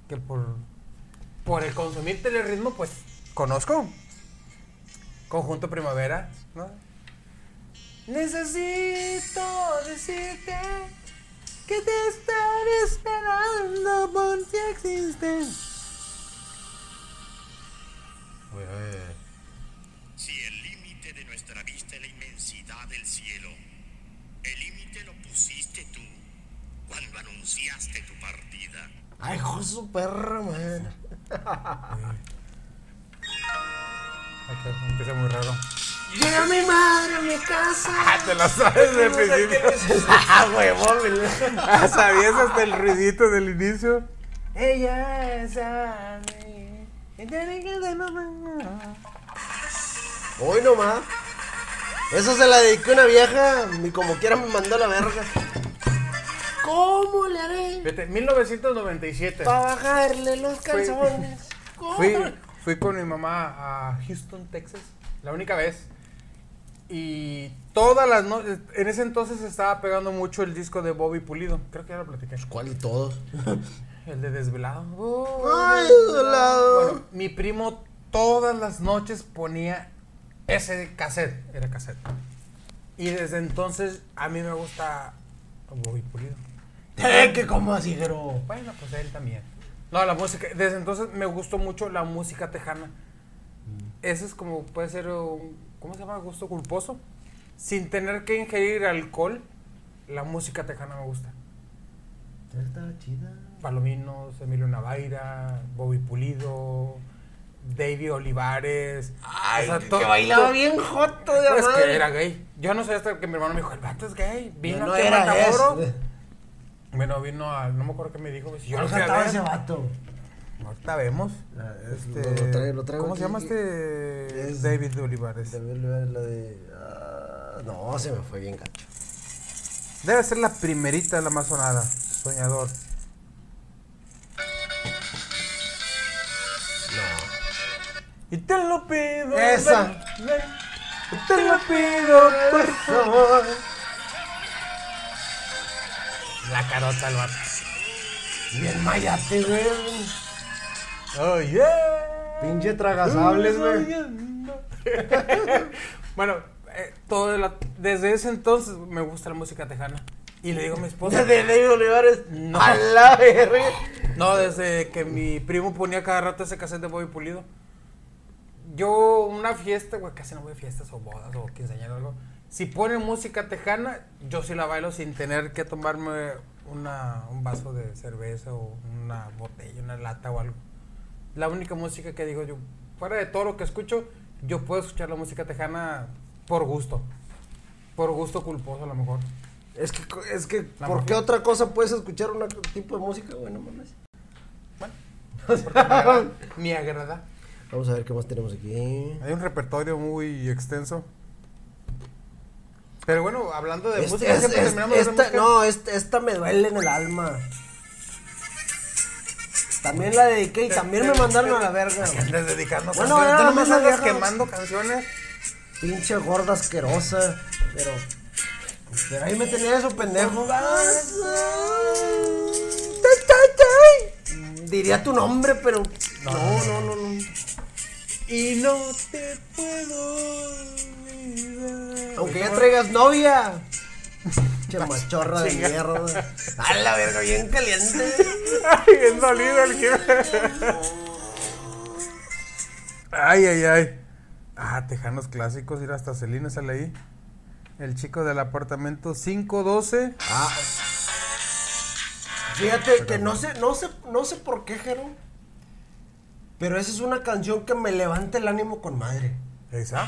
Que por. Por el consumir Telerismo, pues. Conozco. Conjunto Primavera, ¿no? Necesito decirte que te estaré esperando por si existes. Si Ay, hijo de su perra, man. Empieza muy raro. Llega mi madre a mi casa. Ah, te la sabes del principio. ah, huevón, güey. Ah, ¿Sabías hasta el ruidito del inicio? Ella es a mí. y tiene que ser mamá. Hoy nomás. Eso se la dediqué a una vieja. Ni como quiera me mandó a la verga. ¿Cómo le haré Fíjate, 1997. para bajarle los calzones? ¿Cómo? Fui, fui con mi mamá a Houston, Texas, la única vez. Y todas las noches, en ese entonces estaba pegando mucho el disco de Bobby Pulido. Creo que ya lo platiqué. ¿Cuál de todos? El de Desvelado. Ay, Desvelado. Bueno, mi primo todas las noches ponía ese cassette. Era cassette. Y desde entonces a mí me gusta Bobby Pulido. Eh, que como así, pero. Bueno, pues él también. No, la música. Desde entonces me gustó mucho la música tejana. Ese es como, puede ser un, ¿cómo se llama? Gusto culposo. Sin tener que ingerir alcohol, la música tejana me gusta. Está chida. Palominos, Emilio Navaira, Bobby Pulido, David Olivares. Ay, O sea, que bailaba bien joto de Pero es madre. que era gay. Yo no sabía hasta que mi hermano me dijo, el vato es gay. Vino no a era. Bueno, vino a, no me acuerdo qué me dijo. Yo Yo a cantaba ese vato. Ahorita vemos. Ah, es- Este, lo- lo traigo- lo traigo ¿Cómo se llama este? Es- David Olivares. Debe ver la de. ah, no, se me fue bien gacho. Debe ser la primerita, la más sonada. Soñador. Y te lo pido. Esa. ven, te lo pido, por favor. La carota al vato. Bien mayate, güey. Oh, yeah. Pinche tragasables, güey. bueno, eh, todo la- desde ese entonces me gusta la música tejana. Y le digo a mi esposa. De David Olivares. No. A la verga. No, desde que mi primo ponía cada rato ese cassette de Bobby Pulido. Yo, una fiesta, güey, casi no voy a fiestas o bodas o quinceañeras o algo. Si ponen música tejana, yo sí la bailo sin tener que tomarme una, un vaso de cerveza o una botella, una lata o algo. La única música que digo yo, fuera de todo lo que escucho, yo puedo escuchar la música tejana por gusto. Por gusto culposo a lo mejor. Es que, es que, La ¿por qué otra cosa puedes escuchar un tipo de música, güey? No mames. Bueno, porque me agrada. Me agrada. Vamos a ver qué más tenemos aquí. Hay un repertorio muy extenso. Pero bueno, hablando de Este- música, es- siempre es- terminamos de esta, música. no, esta, esta me duele en el alma. También la dediqué y Te- también te- me mandaron te- a la verga. ¿A qué andas dedicando Bueno, canciones? Tú nomás una andas quemando canciones. Pinche gorda asquerosa. Pero. Pero ahí me tenía eso pendejo. Diría tu nombre, pero. No, no, no, no. Y no te puedo. Aunque ya traigas novia. Che machorra de mierda. A la verga, bien caliente. Ay, bien dolido el que... Ay, ay, ay. Ah, tejanos clásicos, ir hasta Celina sale ahí. El chico del apartamento 512. Ah. Fíjate que no sé, no sé, no sé por qué, Jero. Pero esa es una canción que me levanta el ánimo con madre. ¿Esa?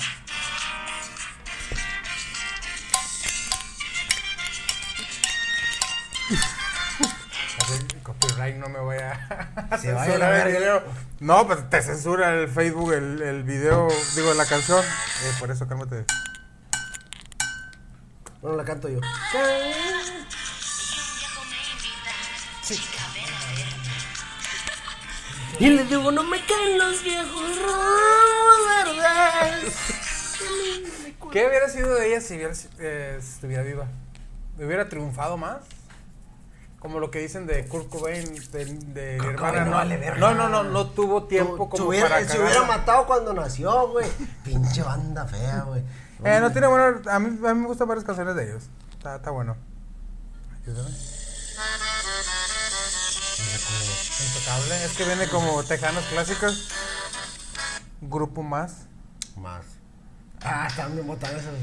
Copyright no me voy a Se. No, pues te censura el Facebook el, el video, digo la canción. Eh, por eso cálmate. Bueno, la canto yo. Y le digo, no me caen los viejos ramos verdes. ¿Qué hubiera sido de ella si hubiera, eh, estuviera viva? ¿Hubiera triunfado más? Como lo que dicen de Kurt Cobain, de, de Kurt Cobain no no, vale no, no, no, no tuvo tiempo Tu- como hubiera, para se hubiera matado cuando nació, güey. Pinche banda fea, güey. Eh, no tiene bueno, a mí, a mí me gustan varias canciones de ellos. Está, está bueno. Ayúdame. Intocable, es que viene como Tejanos Clásicos. Grupo más. Más. Ah, están bien botanas esas.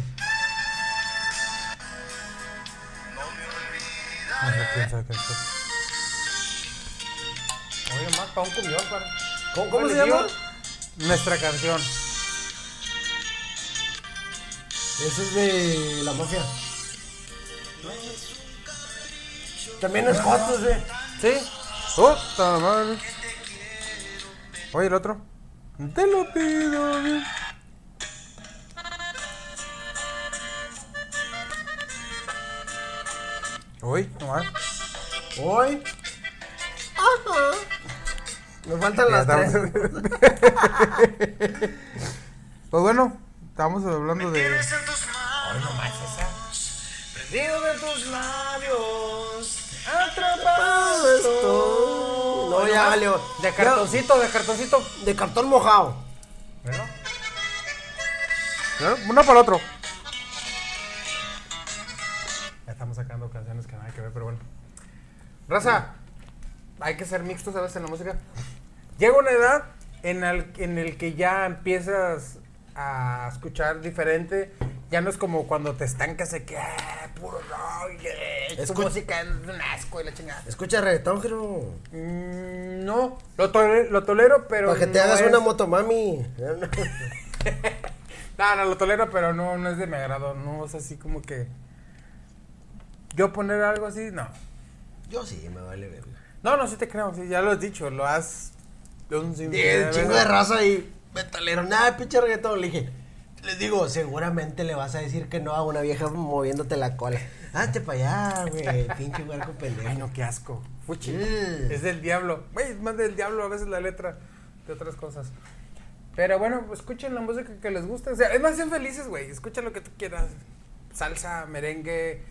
Oye, más para un cumbión, para. ¿Cómo, cómo se llama? Nuestra canción. Ese es de la mafia. También es Jotos, güey. ¿Sí? Puta madre. Oye, el otro. Te lo pido. bien. Uy, nomás. Hoy. Ajá. Nos faltan Ya las tres. estamos- Pues bueno, estamos hablando de. En tus manos, prendido de tus labios, atrapado estoy. No, ya valió. De cartoncito, de cartoncito. De cartón mojado. ¿Bueno? Uno para el otro. Pero bueno. Raza, hay que ser mixtos a veces en la música. Llega una edad en el, en el que ya empiezas a escuchar diferente. Ya no es como cuando te estancas de que, ah, puro rock, tu música es un asco y la chingada. Escucha reggaetón, Jero. Mm, no, lo, tole- lo tolero, pero. Para que te no hagas es- una motomami. No, no, lo tolero, pero no, no es de mi agrado. No es así como que. Yo poner algo así, no. Yo sí, me vale ver. No, no, sí te creo, sí, ya lo has dicho, lo has. Un chingo de raza ahí. Metalero. Nada, pinche reggaetón. Le dije. Les digo, seguramente le vas a decir que no a una vieja moviéndote la cola. Hazte para allá, güey. Pinche huerco pendejo. Ay, no, qué asco. Fuchi. Mm. Es del diablo. Güey, es más del diablo a veces la letra de otras cosas. Pero bueno, pues, escuchen la música que les guste. O sea, es más, sean felices, güey. Escucha lo que tú quieras. Salsa, merengue.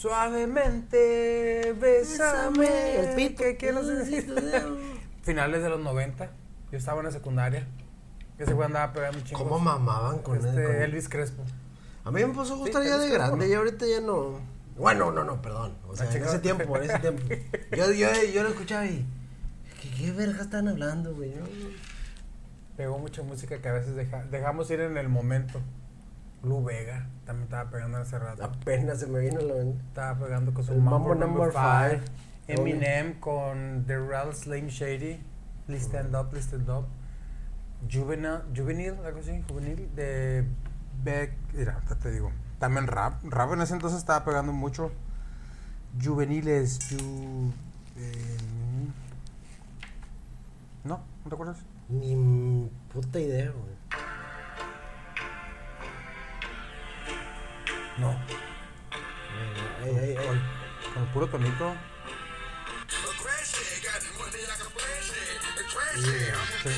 Suavemente, bésame. El pito. ¿Qué quieres decir? Finales de los 90. Yo estaba en la secundaria. Ese güey andaba pegando chingos. ¿Cómo mamaban con este, el- con- Elvis Crespo. A mí me empezó a gustar Sí, ya de que, grande, y ahorita ya no. Bueno, no, no, perdón. O sea, en ese tiempo, en ese tiempo. Yo, yo, yo lo escuchaba y. ¿Qué, qué verga están hablando, güey? No, no. Pegó mucha música que a veces deja- dejamos ir en el momento. Lu Vega también estaba pegando en ese rato. Apenas se me vino la mente. Estaba pegando con su El Mambo, Number Number 5. Five. Eminem con The Real Slim Shady. Please Stand Up, Please Stand Up. Juvenile, Juvenile, algo así, Juvenil, de Beck. Mira, te digo. También rap. Rap en ese entonces estaba pegando mucho. Juveniles, ju, eh, ¿No? ¿No te acuerdas? Ni puta idea, güey. No. Ay, ay, ay. Con el puro tonito. Sí.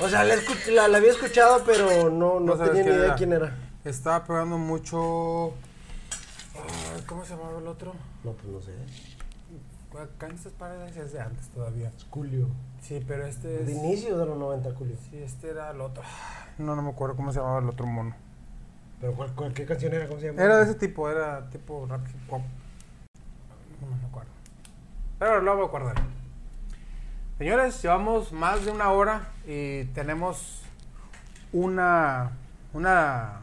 O sea, la, escu- la, la había escuchado, pero no, no, tenía ni idea era. quién era. Estaba pegando mucho. ¿Cómo se llamaba el otro? No, pues no sé. Gangsta's Paradise es de antes todavía. Julio. Sí, pero este es. De inicio de los 90, Julio. Sí, este era el otro. No, no me acuerdo cómo se llamaba el otro mono. Pero ¿cuál, cuál, ¿qué canción era? ¿Cómo se llama? Era de ese tipo, era tipo rap hip hop. No me acuerdo. Pero lo voy a acordar. Señores, llevamos más de una hora y tenemos una, una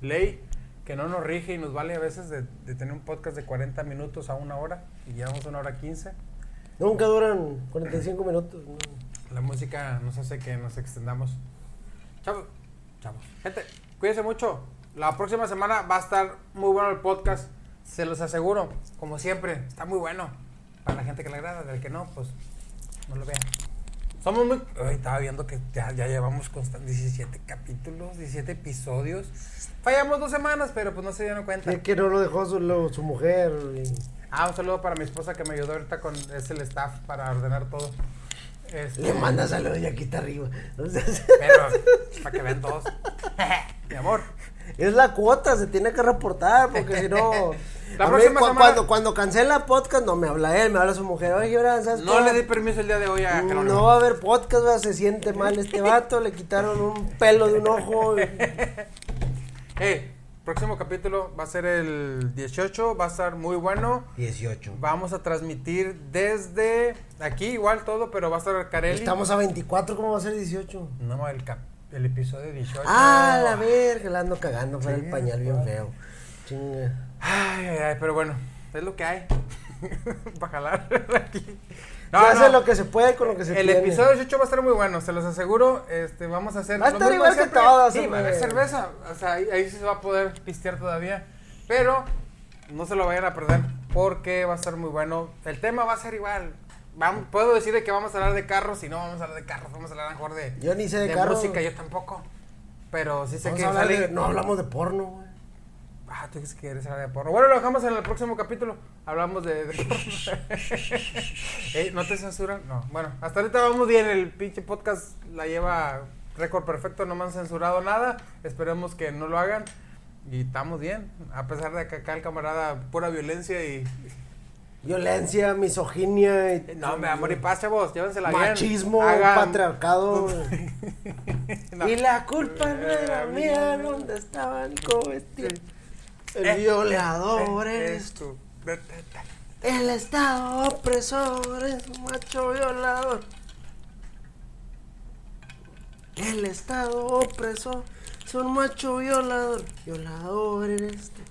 ley que no nos rige y nos vale a veces de, de tener un podcast de 40 minutos a una hora y llevamos una hora 15. Nunca duran 45 minutos. no. La música nos hace que nos extendamos. Chavos, chavos. Gente, cuídense mucho. La próxima semana va a estar muy bueno el podcast. Se los aseguro. Como siempre, está muy bueno. Para la gente que le agrada, del que no, pues no lo vean. Somos muy. Ay, estaba viendo que ya, ya llevamos constan- 17 capítulos, 17 episodios. Fallamos dos semanas, pero pues no se dieron cuenta. Es que no lo dejó su, lo- su mujer. y- Ah, un saludo para mi esposa que me ayudó ahorita con. Es el staff para ordenar todo. Este, Le manda saludos y aquí está arriba. Entonces, Pero, para que vean todos. Mi amor. Es la cuota, se tiene que reportar, porque si no. La mí, cu- semana- cuando, cuando cancela podcast, no me habla él, me habla su mujer. Oye, ahora, ¿sabes No le di permiso el día de hoy a Jerónimo. No va a haber podcast, ¿verdad? se siente mal este vato, le quitaron un pelo de un ojo. y- Hey, próximo capítulo va a ser el 18, va a estar muy bueno. 18. Vamos a transmitir desde aquí, igual todo, pero va a estar Carelli. Estamos a 24, ¿cómo va a ser 18? No, el, cap- el episodio 18. Ah, la verga, la ando cagando fuera el pañal bien feo. Chinga. Ay, ay, ay, pero bueno, es lo que hay. Para jalar aquí. se hace lo que se puede con lo que se El tiene. episodio 18 va a estar muy bueno, se los aseguro. Este, vamos a hacer. Va a estar igual de que todas, Sí, va a haber cerveza. O sea, ahí, ahí sí se va a poder pistear todavía. Pero no se lo vayan a perder porque va a estar muy bueno. El tema va a ser igual. Vamos, puedo decir de que vamos a hablar de carros y no vamos a hablar de carros, vamos a hablar mejor de, Yo ni sé de carros. música, yo tampoco. Pero sí sé Vamos que a sale- de- no hablamos de porno, güey. Ah, tú dices que quieres hablar de porno. Bueno, lo dejamos en el próximo capítulo. Hablamos de, de porno. Eh, ¿No te censuran? No. Bueno, hasta ahorita vamos bien. El pinche podcast la lleva récord perfecto. No me han censurado nada. Esperemos que no lo hagan. Y estamos bien. A pesar de que acá el camarada pura violencia y... Violencia, misoginia. Y, No, me amor y paz, chavos. Llévensela bien. Machismo, patriarcado. No. Y la culpa no era mía, ¿dónde estaban cometidos? El Eh, violador eh, eres tú. El Estado opresor es un macho violador. El Estado opresor es un macho violador. Violador eres tú.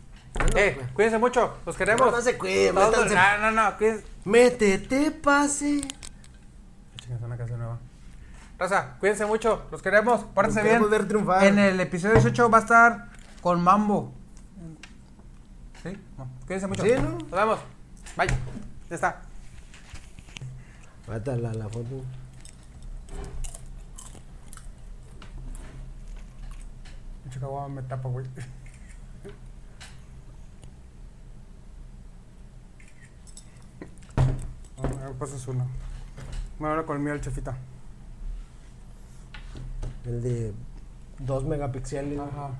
Eh, cuídense mucho. Los queremos. No, no se cuiden, Todos- métanse. No, no, no. Cuídense. Métete, pase. Chingas, una canción nueva. Raza, cuídense mucho, los queremos, pórtense bien. ver triunfar. En el episodio 18 va a estar con Mambo. ¿Sí? No, Cuídense mucho. Sí, ¿no? Nos vemos. Bye. Ya está. Falta la, la foto. Mucho caguama me tapa, güey. A ver, pasas uno. Bueno, ahora con el mío el chefita. El de 2 megapíxeles. Ajá.